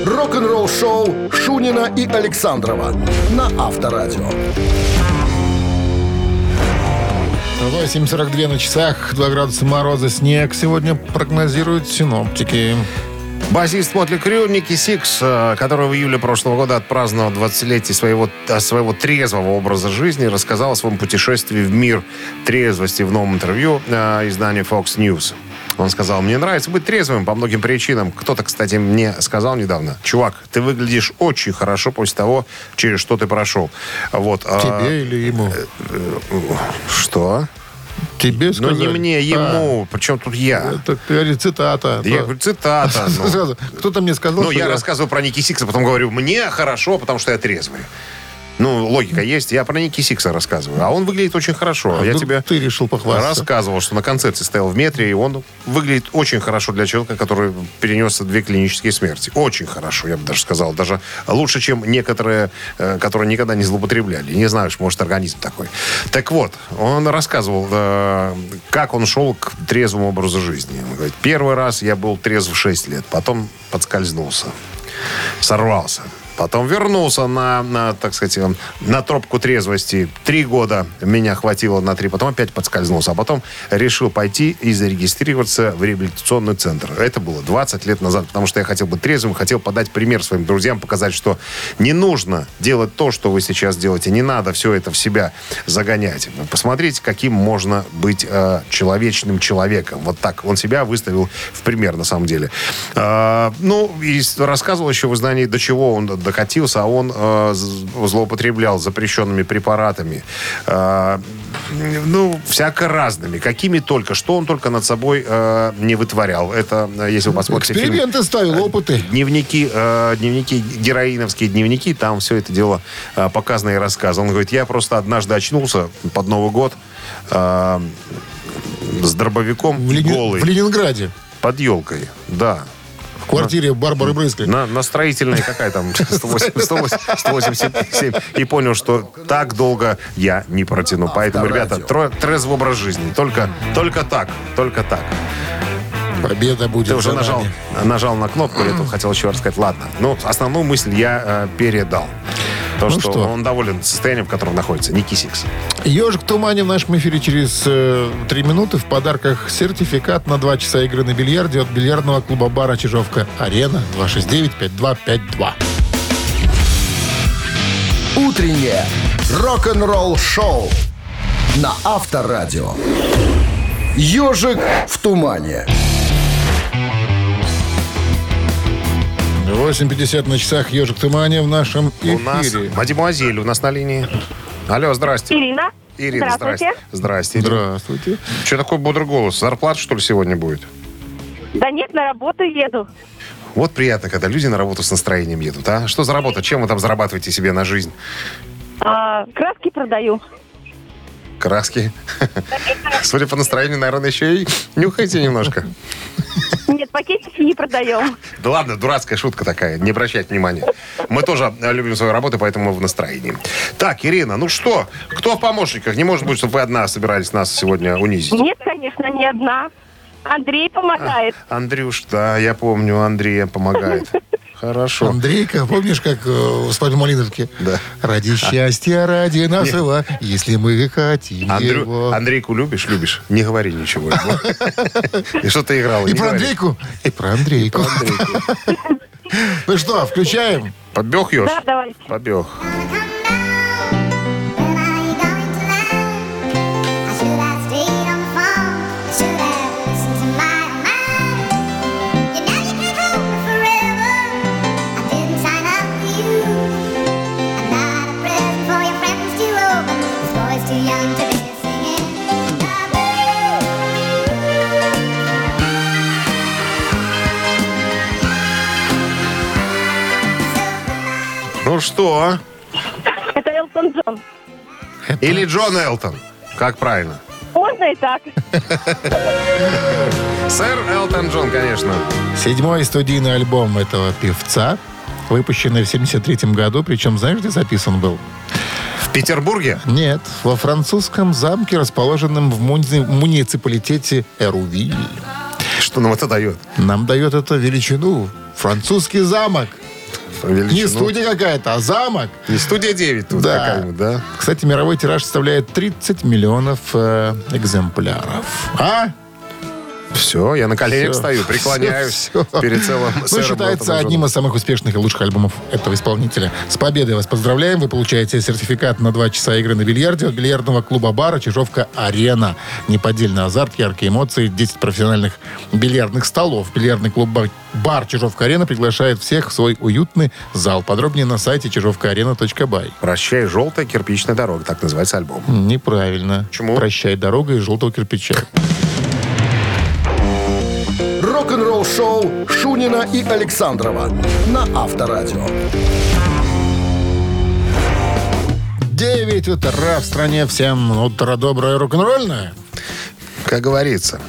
[SPEAKER 3] Рок-н-ролл-шоу Шунина и Александрова на Авторадио.
[SPEAKER 1] 8.42 на часах, 2 градуса мороза, снег. Сегодня прогнозируют синоптики.
[SPEAKER 2] Басист Mötley Crüe Ники Сикс, э, который в июле прошлого года отпраздновал 20-летие своего, э, своего трезвого образа жизни, рассказал о своем путешествии в мир трезвости в новом интервью э, изданию Fox News. Он сказал, мне нравится быть трезвым по многим причинам. Кто-то, кстати, мне сказал недавно, чувак, ты выглядишь очень хорошо после того, через что ты прошел. Вот. а,
[SPEAKER 1] Тебе или ему?
[SPEAKER 2] Что?
[SPEAKER 1] Тебе
[SPEAKER 2] Ну,
[SPEAKER 1] сказали?
[SPEAKER 2] не мне, ему. Причем тут я?
[SPEAKER 1] это, говорит, цитата.
[SPEAKER 2] Я говорю, цитата. ну.
[SPEAKER 1] Кто-то мне сказал,
[SPEAKER 2] Ну, я рассказываю про Ники Сикса, потом говорю, мне хорошо, потому что я трезвый. Ну, логика есть. Я про Ники Сикса рассказываю. А он выглядит очень хорошо.
[SPEAKER 1] А
[SPEAKER 2] я тебе
[SPEAKER 1] ты решил похвастаться.
[SPEAKER 2] рассказывал, что на концерте стоял в метре, и он выглядит очень хорошо для человека, который перенес две клинические смерти. Очень хорошо, я бы даже сказал. Даже лучше, чем некоторые, э, которые никогда не злоупотребляли. Не что может организм такой. Так вот, он рассказывал, э, как он шел к трезвому образу жизни. Он говорит, первый раз я был трезв в 6 лет, потом подскользнулся, сорвался. Потом вернулся на, на, так сказать, э, на тропку трезвости. Три года меня хватило на три, потом опять подскользнулся. А потом решил пойти и зарегистрироваться в реабилитационный центр. Это было 20 лет назад, потому что я хотел быть трезвым, хотел подать пример своим друзьям, показать, что не нужно делать то, что вы сейчас делаете. Не надо все это в себя загонять. Посмотрите, каким можно быть э, человечным человеком. Вот так. Он себя выставил в пример, на самом деле. Э, ну, и рассказывал еще в издании, до чего он докатился, а он э, злоупотреблял запрещенными препаратами. Э, ну, всяко разными. Какими только. Что он только над собой э, не вытворял. Это, э, если вы посмотрите фильм
[SPEAKER 1] Эксперименты ставил, опыты.
[SPEAKER 2] дневники, э, дневники, героиновские дневники, там все это дело э, показано и рассказано. Он говорит, я просто однажды очнулся под Новый год э, с дробовиком
[SPEAKER 1] В, Лени-
[SPEAKER 2] голый
[SPEAKER 1] в Ленинграде.
[SPEAKER 2] под елкой. Да.
[SPEAKER 1] В квартире Барбары Брызгой.
[SPEAKER 2] На, на строительной какая там 108, 108, 187 и понял, что так долго я не протяну. Поэтому, ребята, трезвый образ жизни. Только, только так, только так.
[SPEAKER 1] Победа будет
[SPEAKER 2] Ты уже нажал, нажал на кнопку, я тут хотел еще рассказать. Ладно. Ну, основную мысль я э, передал. То,
[SPEAKER 1] Ну
[SPEAKER 2] что,
[SPEAKER 1] что?
[SPEAKER 2] он доволен состоянием, в котором находится. Ники Сикс.
[SPEAKER 1] Ежик в тумане в нашем эфире через э, три минуты. В подарках сертификат на два часа игры на бильярде от бильярдного клуба бара Чижовка Арена 269-5252.
[SPEAKER 3] Утреннее рок-н-ролл-шоу на Авторадио. Ежик в тумане.
[SPEAKER 1] 8.50 на часах Ежик в тумане в нашем
[SPEAKER 2] У нас
[SPEAKER 1] эфире.
[SPEAKER 2] мадемуазель у нас на линии. Алло, здрасте.
[SPEAKER 4] Ирина.
[SPEAKER 2] Ирина,
[SPEAKER 4] Здравствуйте.
[SPEAKER 2] здрасте. Здрасте. Ирина.
[SPEAKER 1] Здравствуйте.
[SPEAKER 2] Что такой бодрый голос? Зарплата, что ли, сегодня будет?
[SPEAKER 4] Да нет, на работу еду.
[SPEAKER 2] Вот приятно, когда люди на работу с настроением едут, а? Что за работа? Чем вы там зарабатываете себе на жизнь?
[SPEAKER 4] А, краски продаю.
[SPEAKER 2] Краски? Судя по настроению, наверное, еще и нюхайте немножко.
[SPEAKER 4] Нет, пакетики не продаем.
[SPEAKER 2] Да ладно, дурацкая шутка такая, не обращайте внимания. Мы тоже любим свою работу, поэтому мы в настроении. Так, Ирина, ну что, кто в помощниках? Не может быть, чтобы вы одна собирались нас сегодня унизить.
[SPEAKER 4] Нет, конечно, не одна. Андрей помогает.
[SPEAKER 2] Андрюш, да, я помню, Андрея помогает. Хорошо.
[SPEAKER 1] Андрейка, помнишь, как э, в «Свадьбе Малиновки?
[SPEAKER 2] Да.
[SPEAKER 1] Ради счастья, ради нашего, если мы хотим
[SPEAKER 2] Андрю-
[SPEAKER 1] его.
[SPEAKER 2] Андрейку любишь? Любишь? Не говори ничего. И что ты играл?
[SPEAKER 1] И про Андрейку, и про Андрейку. Ну что, включаем?
[SPEAKER 2] Побег, Ёж?
[SPEAKER 4] Да, давайте.
[SPEAKER 2] Побег.
[SPEAKER 8] Too
[SPEAKER 2] Ну что?
[SPEAKER 4] Это Элтон Джон.
[SPEAKER 2] Или Джон Элтон? Как правильно?
[SPEAKER 4] Можно и так.
[SPEAKER 2] Сэр Элтон Джон, конечно.
[SPEAKER 1] Седьмой студийный альбом этого певца, выпущенный в 73 году, причем знаешь, где записан был?
[SPEAKER 2] В Петербурге?
[SPEAKER 1] Нет, во французском замке, расположенном в муни- муниципалитете Эрувиль.
[SPEAKER 2] Что нам это дает?
[SPEAKER 1] Нам дает это величину. Французский замок. Не
[SPEAKER 2] Величину.
[SPEAKER 1] студия какая-то, а замок.
[SPEAKER 2] Не студия 9 тут
[SPEAKER 1] Да.
[SPEAKER 2] какая-нибудь, да?
[SPEAKER 1] Кстати, мировой тираж составляет 30 миллионов э, экземпляров. А?
[SPEAKER 2] Все, я на коленях
[SPEAKER 1] Всё.
[SPEAKER 2] стою, преклоняюсь перед целым
[SPEAKER 1] Ну, считается одним из самых успешных и лучших альбомов этого исполнителя. С победой вас поздравляем. Вы получаете сертификат на два часа игры на бильярде от бильярдного клуба бара «Чижовка-Арена». Неподдельный азарт, яркие эмоции, 10 профессиональных бильярдных столов. Бильярдный клуб бар, бар «Чижовка-Арена» приглашает всех в свой уютный зал. Подробнее на сайте чижовкаарена.бай.
[SPEAKER 2] «Прощай, желтая кирпичная дорога», так называется альбом.
[SPEAKER 1] Неправильно.
[SPEAKER 2] Почему?
[SPEAKER 1] Прощай, дорога из желтого кирпича.
[SPEAKER 3] Рок-н-ролл-шоу Шунина и Александрова на Авторадио.
[SPEAKER 1] 9 утра в стране. Всем утро доброе рок-н-ролльное.
[SPEAKER 2] как говорится.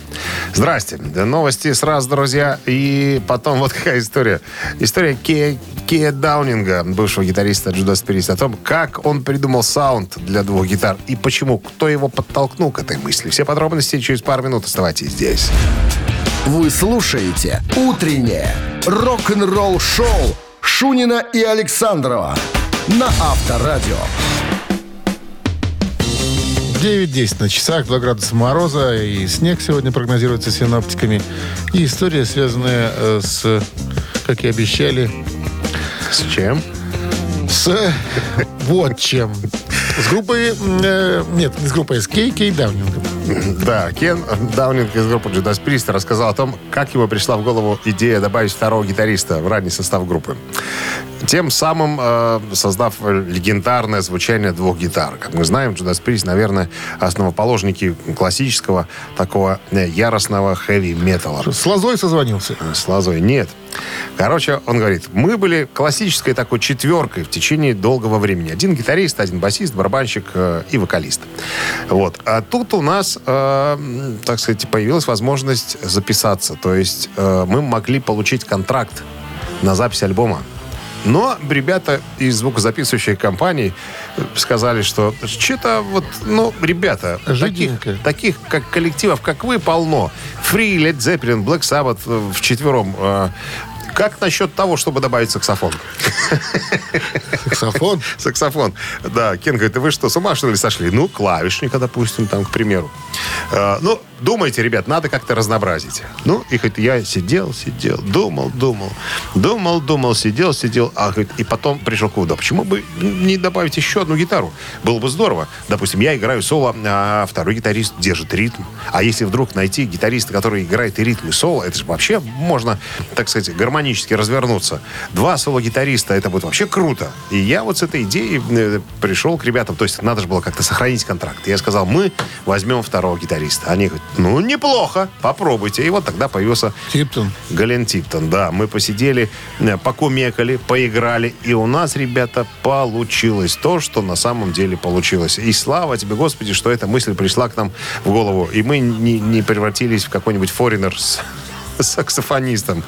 [SPEAKER 2] Здрасте. Новости сразу, друзья. И потом вот какая история. История Кея, Кея Даунинга, бывшего гитариста Judas Priest, о том, как он придумал саунд для двух гитар и почему, кто его подтолкнул к этой мысли. Все подробности через пару минут. Оставайтесь здесь.
[SPEAKER 3] Вы слушаете «Утреннее рок-н-ролл-шоу» Шунина и Александрова на Авторадио.
[SPEAKER 1] 9.10 на часах, 2 градуса мороза и снег сегодня прогнозируется синоптиками. И история, связанная э, с, как и обещали,
[SPEAKER 2] С чем?
[SPEAKER 1] с вот чем. С группой, э, нет, не с группой, с Кей Кей Даунингом.
[SPEAKER 2] Да, Кен Даунинг из группы Judas Priest рассказал о том, как ему пришла в голову идея добавить второго гитариста в ранний состав группы. Тем самым э, создав легендарное звучание двух гитар. Как мы знаем, Judas Priest, наверное, основоположники классического такого э, яростного хэви-металла.
[SPEAKER 1] С Лозой созвонился.
[SPEAKER 2] С Лозой нет. Короче, он говорит, мы были классической такой четверкой в течение долгого времени. Один гитарист, один басист, барабанщик э, и вокалист. Вот. А тут у нас, э, так сказать, появилась возможность записаться. То есть э, мы могли получить контракт на запись альбома. Но ребята из звукозаписывающей компании сказали, что что-то вот, ну, ребята, таких,
[SPEAKER 1] Жиденько.
[SPEAKER 2] таких как коллективов, как вы, полно. Free, Led Zeppelin, Black Sabbath э, в четвером. Э, Как насчет того, чтобы добавить саксофон?
[SPEAKER 1] Саксофон.
[SPEAKER 2] Саксофон. Да, Кен говорит, «Да вы что, с ума что ли сошли? Ну, клавишника, допустим, там, к примеру. Э, ну, думайте, ребят, надо как-то разнообразить. Ну, и хоть я сидел, сидел, думал, думал, думал, думал, сидел, сидел, а говорит, и потом пришел к выводу, а почему бы не добавить еще одну гитару? Было бы здорово. Допустим, я играю соло, а второй гитарист держит ритм. А если вдруг найти гитариста, который играет и ритм, и соло, это же вообще можно, так сказать, гармонически развернуться. Два соло-гитариста, это будет вообще круто. И я вот с этой идеей э, пришел к ребятам. То есть надо же было как-то сохранить контракт. Я сказал, мы возьмем второго гитариста. Они говорят, ну, неплохо, попробуйте. И вот тогда появился
[SPEAKER 1] Типтон.
[SPEAKER 2] Гален Типтон, да. Мы посидели, э, покумекали, поиграли. И у нас, ребята, получилось то, что на самом деле получилось. И слава тебе, Господи, что эта мысль пришла к нам в голову. И мы не, не превратились в какой-нибудь Foreigner с саксофонистом.
[SPEAKER 1] Ну,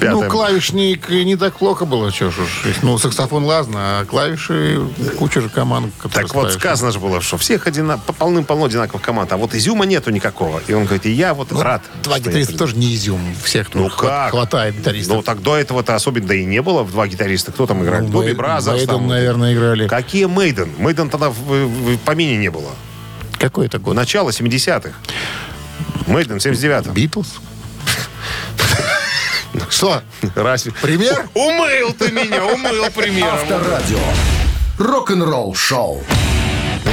[SPEAKER 2] Пятым.
[SPEAKER 1] клавишник не так плохо было, что ж. Ну, саксофон ладно, а клавиши куча же команд,
[SPEAKER 2] Так вот, сказано же было, что всех одина... полным-полно одинаковых команд, а вот изюма нету никакого. И он говорит, и я вот
[SPEAKER 1] Ну,
[SPEAKER 2] рад.
[SPEAKER 1] Два
[SPEAKER 2] я
[SPEAKER 1] гитариста тоже не изюм. Всех
[SPEAKER 2] Ну
[SPEAKER 1] ну,
[SPEAKER 2] как?
[SPEAKER 1] хватает гитаристов.
[SPEAKER 2] Ну, так до этого-то особенно да и не было в два гитариста. Кто там играет?
[SPEAKER 1] Ну, Doobie
[SPEAKER 2] Brothers.
[SPEAKER 1] Maiden,
[SPEAKER 2] там.
[SPEAKER 1] наверное, играли.
[SPEAKER 2] Какие Maiden? Maiden тогда в, в- в помине не было.
[SPEAKER 1] Какой это год?
[SPEAKER 2] Начало 70-х. Мейден в 79-м.
[SPEAKER 1] Битлз? Что?
[SPEAKER 2] Разве?
[SPEAKER 1] Пример?
[SPEAKER 2] Умыл ты меня, умыл примером.
[SPEAKER 3] Авторадио. Рок-н-ролл-шоу.
[SPEAKER 2] Ну,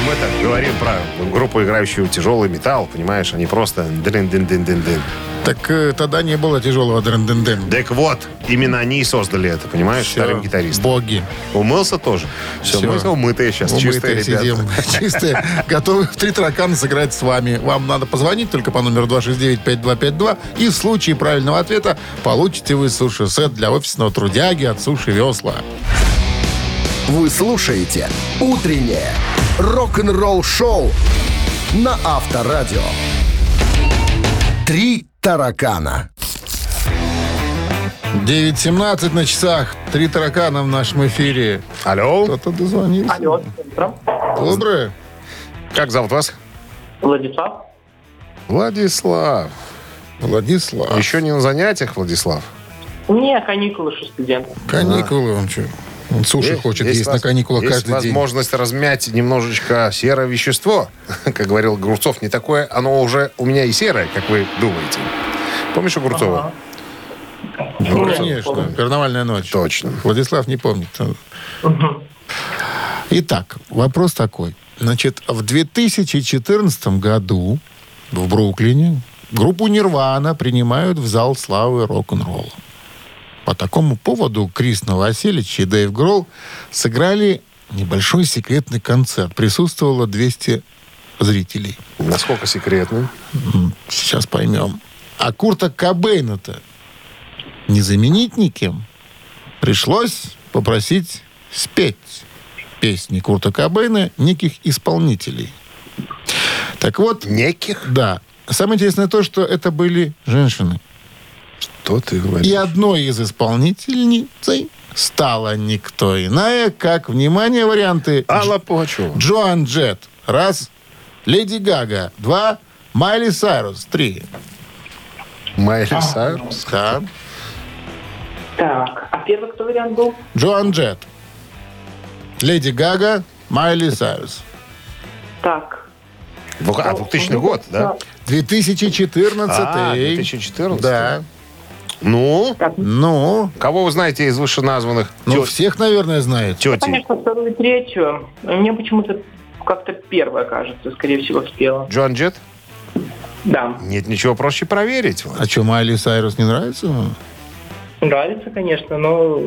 [SPEAKER 2] Мы так говорим про группу, играющую тяжелый металл, понимаешь? Они просто дын-дын-дын-дын-дын.
[SPEAKER 1] Так э, тогда не было тяжелого дрын-дын-дын.
[SPEAKER 2] Так вот, именно они и создали это, понимаешь, вторым гитаристом.
[SPEAKER 1] Боги.
[SPEAKER 2] Умылся тоже. Все,
[SPEAKER 1] Всё.
[SPEAKER 2] мы все умытые сейчас,
[SPEAKER 1] Умытые
[SPEAKER 2] чистые ребята.
[SPEAKER 1] сидим. Чистые. Готовы в три таракана сыграть с вами. Вам надо позвонить только по номеру 269-5252. И в случае правильного ответа получите вы суши-сет для офисного трудяги от Суши Весла.
[SPEAKER 3] Вы слушаете «Утреннее рок-н-ролл-шоу» на Авторадио. Три таракана.
[SPEAKER 1] 9.17 на часах. Три таракана в нашем эфире.
[SPEAKER 2] Алло,
[SPEAKER 1] Кто-то дозвонился.
[SPEAKER 4] Алло.
[SPEAKER 1] Доброе.
[SPEAKER 2] как зовут вас?
[SPEAKER 4] Владислав.
[SPEAKER 2] Владислав.
[SPEAKER 1] Владислав.
[SPEAKER 2] Еще не на занятиях, Владислав?
[SPEAKER 4] Не, каникулы, что студент.
[SPEAKER 1] Каникулы он что? Он суши
[SPEAKER 2] Есть-
[SPEAKER 1] хочет
[SPEAKER 2] есть
[SPEAKER 1] есть, на каникулах
[SPEAKER 2] есть
[SPEAKER 1] каждый день.
[SPEAKER 2] возможность размять немножечко серое вещество. Как говорил Груцов, не такое, оно уже у меня и серое, как вы думаете. Помнишь Огурцова?
[SPEAKER 1] Ну, конечно, карнавальная ночь.
[SPEAKER 2] Точно.
[SPEAKER 1] Владислав не помнит. Итак, вопрос такой. Значит, в 2014 году в Бруклине группу «Нирвана» принимают в зал славы рок-н-ролла. По такому поводу Крис Новоселич и Дэйв Гролл сыграли небольшой секретный концерт. Присутствовало 200 зрителей.
[SPEAKER 2] Насколько секретно?
[SPEAKER 1] М, Сейчас поймем. А Курта Кобейна-то не заменить никем. Пришлось попросить спеть песни Курта Кобейна неких исполнителей. Так вот,
[SPEAKER 2] Неких?
[SPEAKER 1] да. Самое интересное то, что это были женщины.
[SPEAKER 2] Что ты говоришь?
[SPEAKER 1] И одной из исполнительниц стала никто иная, как, внимание, варианты.
[SPEAKER 2] Алла Пугачева.
[SPEAKER 1] Джоан Джет. Раз. Леди Гага. Два. Майли Сайрус. Три.
[SPEAKER 2] Майли Сайрус.
[SPEAKER 1] Да.
[SPEAKER 9] Так, а первый кто вариант был?
[SPEAKER 1] Джоан Джет. Леди Гага. Майли Сайрус.
[SPEAKER 9] Так.
[SPEAKER 2] А, 2000 год, да?
[SPEAKER 1] 2014.
[SPEAKER 2] А, 2014.
[SPEAKER 1] Да.
[SPEAKER 2] Ну,
[SPEAKER 1] Ну,
[SPEAKER 2] кого вы знаете из вышеназванных
[SPEAKER 1] ну
[SPEAKER 2] тё-
[SPEAKER 1] всех, наверное, знает.
[SPEAKER 2] тети?
[SPEAKER 9] Конечно, вторую и третью. Мне почему-то как-то первая, кажется, скорее всего, спела.
[SPEAKER 2] Джон Джет?
[SPEAKER 9] Да.
[SPEAKER 2] Нет ничего проще проверить. Влад.
[SPEAKER 1] А что, Майли Сайрус не нравится?
[SPEAKER 9] Нравится, конечно, но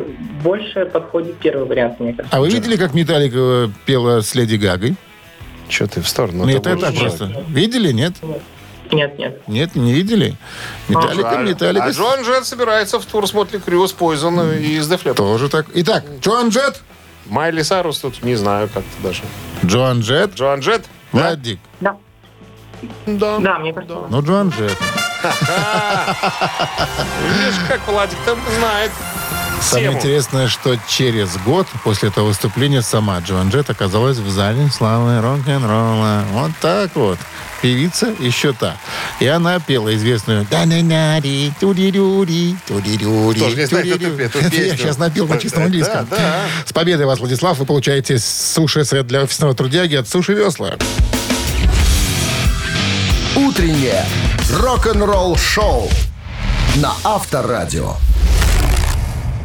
[SPEAKER 9] больше подходит первый вариант, мне кажется.
[SPEAKER 1] А вы видели, как Металлика пела с Леди Гагой?
[SPEAKER 2] Что ты в сторону?
[SPEAKER 1] Ну,
[SPEAKER 2] Ты
[SPEAKER 1] это так просто. Видели, нет?
[SPEAKER 9] Нет, нет.
[SPEAKER 1] Нет, не видели? Металлика,
[SPEAKER 2] А,
[SPEAKER 1] Металлика.
[SPEAKER 2] а Джон Джет собирается в тур с Мотли Крю, с Пойзон и с Дефлеп.
[SPEAKER 1] Тоже так. Итак, Джоан Джет.
[SPEAKER 2] Майли Сайрус тут не знаю как-то даже.
[SPEAKER 1] Джоан Джет.
[SPEAKER 2] Джон Джет? Да?
[SPEAKER 1] Владик.
[SPEAKER 9] Да.
[SPEAKER 2] Да.
[SPEAKER 9] Да, мне кажется.
[SPEAKER 1] Ну, Джоан Джет.
[SPEAKER 2] Видишь, как Владик там знает
[SPEAKER 1] Самое интересное, что через год после этого выступления сама Джоан Джет оказалась в зале славы рок-н-ролла. Вот так вот. Певица еще та. И она пела известную «Да-на-на-ри, туди-дюри, туди-дюри,
[SPEAKER 2] Кто ж не знает эту-
[SPEAKER 1] туди-дю».
[SPEAKER 2] эту
[SPEAKER 1] Это Я
[SPEAKER 2] песню?
[SPEAKER 1] сейчас напел на чистом английском.
[SPEAKER 2] Да, да.
[SPEAKER 1] С победой вас, Владислав. Вы получаете суши-сет для офисного трудяги от Суши Весла.
[SPEAKER 3] Утреннее рок-н-ролл-шоу на Авторадио.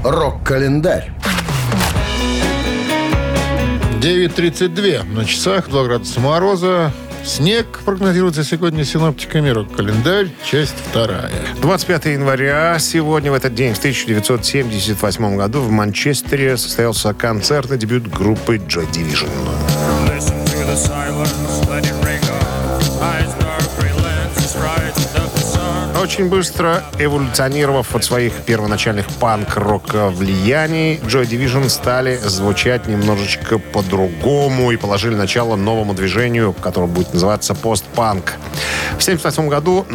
[SPEAKER 3] Рок-календарь.
[SPEAKER 1] 9.32 на часах, 2 градуса мороза. Снег прогнозируется сегодня синоптиками. Рок-календарь, часть вторая.
[SPEAKER 2] 25 января, сегодня, в этот день, в 1978 году, в Манчестере состоялся концертный дебют группы Joy Division.
[SPEAKER 6] Listen to the silence, let it ring on. Eyes dark, lenses right.
[SPEAKER 2] Очень быстро эволюционировав от своих первоначальных панк-рок влияний, Joy Division стали звучать немножечко по-другому и положили начало новому движению, которое будет называться постпанк. В 1978 году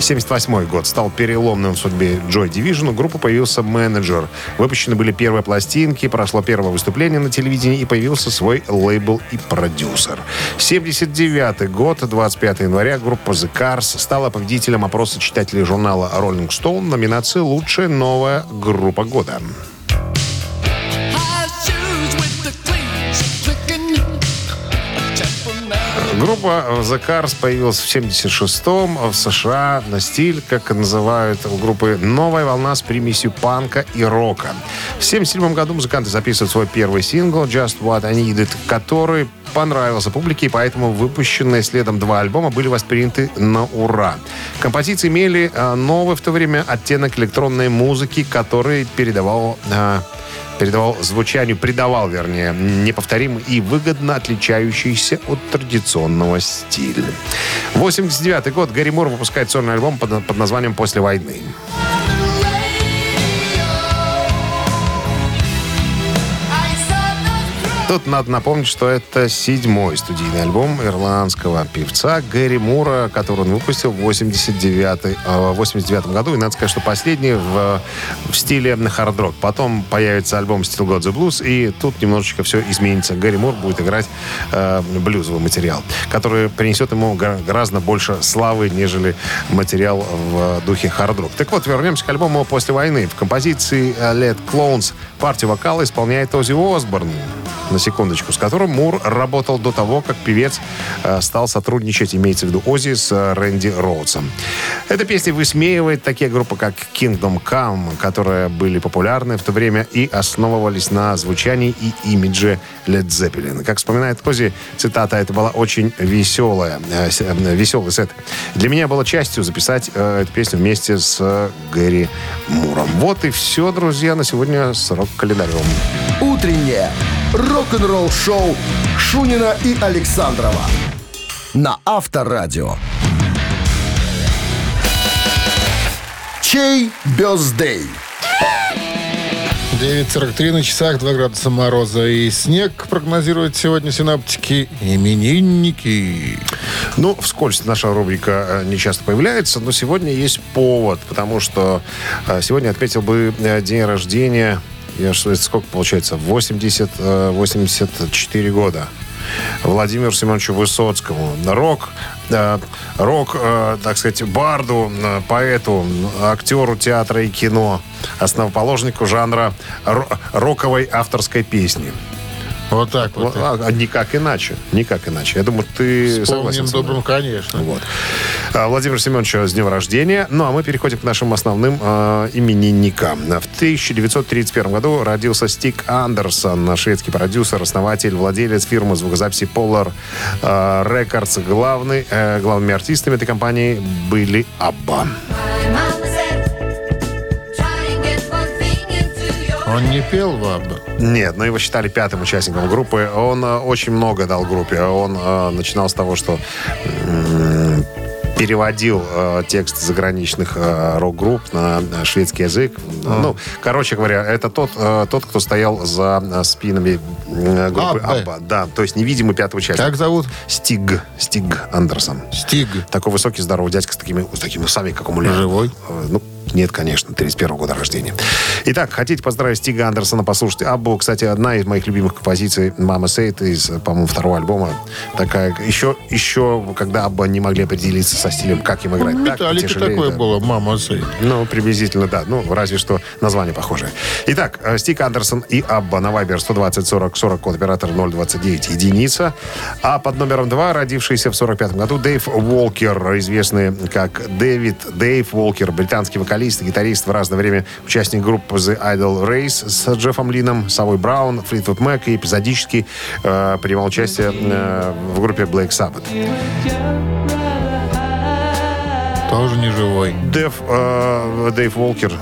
[SPEAKER 2] 78 год стал переломным в судьбе Joy Division. У группы появился менеджер. Выпущены были первые пластинки, прошло первое выступление на телевидении и появился свой лейбл и продюсер. 79 год, 25 января, группа The Cars стала победителем опроса читателей журнала Rolling Stone номинации «Лучшая новая группа года». Группа The Cars появилась в 76-м в США на стиль, как называют у группы, новая волна с примесью панка и рока. В 77 году музыканты записывают свой первый сингл «Just What I Needed», который понравился публике, и поэтому выпущенные следом два альбома были восприняты на ура. Композиции имели э, новый в то время оттенок электронной музыки, который передавал э, передавал звучанию, придавал, вернее, неповторимый и выгодно отличающийся от традиционного стиля. 89 год Гарри Мур выпускает сольный альбом под, под названием «После войны». Тут надо напомнить, что это седьмой студийный альбом ирландского певца Гэри Мура, который он выпустил в 89, э, 89 году. И надо сказать, что последний в, в стиле хард-рок. Потом появится альбом Still Got the Blues, и тут немножечко все изменится. Гэри Мур будет играть э, блюзовый материал, который принесет ему гора- гораздо больше славы, нежели материал в духе хард-рок. Так вот, вернемся к альбому «После войны». В композиции э, «Let Clones» партию вокала исполняет Оззи Осборн. На секундочку, с которым Мур работал до того, как певец э, стал сотрудничать, имеется в виду Ози, с э, Рэнди Роудсом. Эта песня высмеивает такие группы, как Kingdom Come, которые были популярны в то время и основывались на звучании и имидже Led Zeppelin. Как вспоминает Ози, цитата, это была очень веселая, э, веселый сет. Для меня было частью записать эту песню вместе с Гэри Муром. Вот и все, друзья, на сегодня с рок-календарем.
[SPEAKER 3] Утреннее рок-н-ролл-шоу Шунина и Александрова на Авторадио. Чей бездей?
[SPEAKER 1] 9.43 на часах, 2 градуса мороза и снег прогнозируют сегодня синаптики именинники.
[SPEAKER 2] Ну, вскользь наша рубрика э, не часто появляется, но сегодня есть повод, потому что э, сегодня отметил бы э, день рождения, я что сколько получается, 80, э, 84 года. Владимиру Семеновичу Высоцкому. Рок, э, рок, э, так сказать, барду, э, поэту, актеру театра и кино, основоположнику жанра ро- роковой авторской песни.
[SPEAKER 1] Вот так вот.
[SPEAKER 2] А, а никак иначе. Никак иначе. Я думаю, ты согласен
[SPEAKER 1] Вспомним
[SPEAKER 2] со мной.
[SPEAKER 1] добрым, конечно.
[SPEAKER 2] Вот. А, Владимир Семенович с днем рождения. Ну, а мы переходим к нашим основным э, именинникам. В 1931 году родился Стик Андерсон, шведский продюсер, основатель, владелец фирмы звукозаписи Polar э, Records. Главный, э, главными артистами этой компании были Абба.
[SPEAKER 1] Он не пел Вабба.
[SPEAKER 2] Нет, но его считали пятым участником группы. Он э, очень много дал группе. Он э, начинал с того, что переводил э, текст заграничных э, рок-групп на шведский язык. Ну, короче говоря, это тот, э, тот кто стоял за э, спинами э, группы
[SPEAKER 1] Аббе.
[SPEAKER 2] Абба. Да, то есть невидимый пятый участник.
[SPEAKER 1] Как зовут?
[SPEAKER 2] Стиг. Стиг Андерсон.
[SPEAKER 1] Стиг.
[SPEAKER 2] Такой высокий, здоровый дядька с такими, с такими усами, как у Муляна.
[SPEAKER 1] Живой?
[SPEAKER 2] Э, Ну, нет, конечно, 31 года рождения. Итак, хотите поздравить Стига Андерсона, послушайте Аббу. Кстати, одна из моих любимых композиций «Мама Сейт» из, по-моему, второго альбома. Такая, еще, еще, когда Абба не могли определиться со стилем, как им играть.
[SPEAKER 1] Ну,
[SPEAKER 2] Так,
[SPEAKER 1] Металлика
[SPEAKER 2] потяжелее,
[SPEAKER 1] такое
[SPEAKER 2] да.
[SPEAKER 1] было, мама Сей.
[SPEAKER 2] Ну, приблизительно, да. Ну, разве что название похожее. Итак, э, Стик Андерсон и Абба на Viber 120 40 40, код оператора 029, единица. А под номером 2, родившийся в 45 году, Дэйв Уолкер, известный как Дэвид Дэйв Уолкер, британский вокалист и гитарист в разное время участник группы The Idle Race с Джеффом Лином, Savoy Brown, Fleetwood Mac и эпизодически э, принимал участие э, в группе Black Sabbath.
[SPEAKER 1] Тоже не живой.
[SPEAKER 2] Дэв, э, Дэйв Волкер.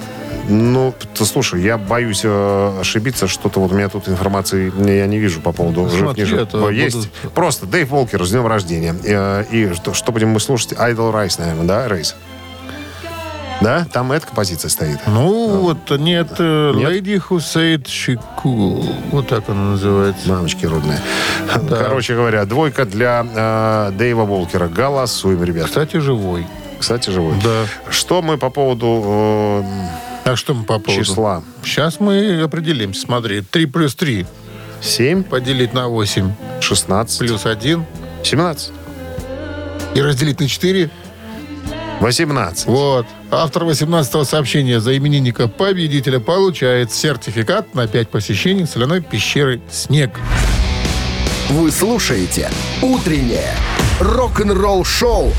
[SPEAKER 2] Ну, ты слушай, я боюсь э, ошибиться, что-то вот у меня тут информации я не вижу по поводу
[SPEAKER 1] Ну,
[SPEAKER 2] жив, не жив. Есть.
[SPEAKER 1] будут-
[SPEAKER 2] Просто Дэйв Волкер с днем рождения. Э, и что, что будем мы слушать? Idol Rise, наверное, да, Рейс? Да? Там эта композиция стоит.
[SPEAKER 1] Ну, вот нет, э,
[SPEAKER 2] Нет?
[SPEAKER 1] Lady Who Said She Cool. Вот так она называется.
[SPEAKER 2] Мамочки родные. Короче говоря, двойка для э, Дэйва Волкера. Голосуем, ребят.
[SPEAKER 1] Кстати, живой.
[SPEAKER 2] Кстати, живой.
[SPEAKER 1] Да.
[SPEAKER 2] Что мы по поводу э,
[SPEAKER 1] А что мы по поводу?
[SPEAKER 2] числа?
[SPEAKER 1] Сейчас мы определимся. Смотри, 3 плюс 3
[SPEAKER 2] 7,
[SPEAKER 1] поделить на 8
[SPEAKER 2] 16,
[SPEAKER 1] плюс 1
[SPEAKER 2] 17,
[SPEAKER 1] и разделить на 4.
[SPEAKER 2] 18.
[SPEAKER 1] Вот. Автор 18-го сообщения за именинника победителя получает сертификат на 5 посещений соляной пещеры «Снег».
[SPEAKER 3] Вы слушаете «Утреннее рок-н-ролл-шоу»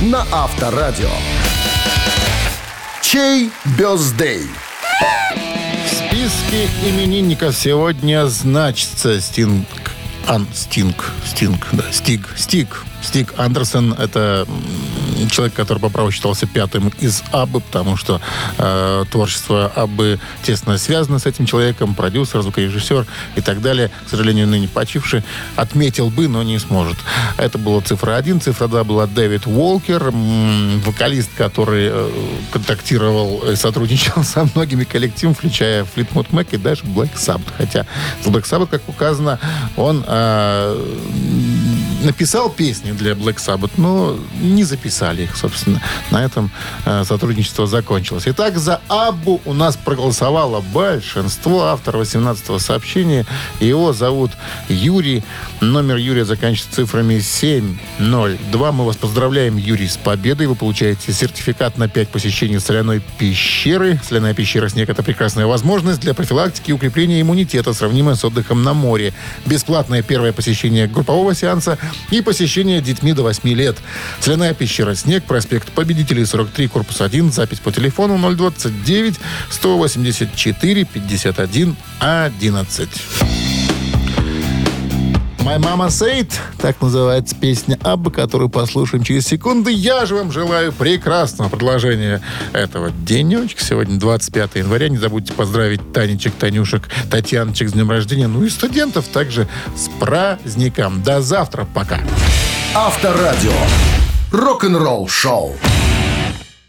[SPEAKER 3] на Авторадио. Чей бездей?
[SPEAKER 1] В списке именинников сегодня значится Стинг. Ан, Стинг. Стинг, да. Стиг. Стиг. Стиг Андерсон – это человек, который по праву считался пятым из Аббы, потому что э, творчество Аббы тесно связано с этим человеком, продюсер, звукорежиссер и так далее. К сожалению, ныне почивший. Отметил бы, но не сможет. Это была цифра один. Цифра два была Дэвид Уолкер, вокалист, который э, контактировал и сотрудничал со многими коллективами, включая Fleetwood Mac и даже Black Sabbath. Хотя с Black Sabbath, как указано, он э, написал песни для Black Sabbath, но не записали их, собственно. На этом э, сотрудничество закончилось. Итак, за Аббу у нас проголосовало большинство. Автор 18-го сообщения. Его зовут Юрий. Номер Юрия заканчивается цифрами 702. Мы вас поздравляем, Юрий, с победой. Вы получаете сертификат на 5 посещений соляной пещеры. Соляная пещера «Снег» — это прекрасная возможность для профилактики и укрепления иммунитета, сравнимая с отдыхом на море. Бесплатное первое посещение группового сеанса и посещение детьми до 8 лет. Соляная пещера «Снег», проспект Победителей, 43, корпус 1, запись по телефону 029 184 51 11. My Mama Said, так называется песня Абба, которую послушаем через секунды. Я же вам желаю прекрасного продолжения этого денечка. Сегодня 25 января. Не забудьте поздравить Танечек, Танюшек, Татьяночек с днем рождения. Ну и студентов также с праздником. До завтра. Пока.
[SPEAKER 3] Авторадио. Рок-н-ролл шоу.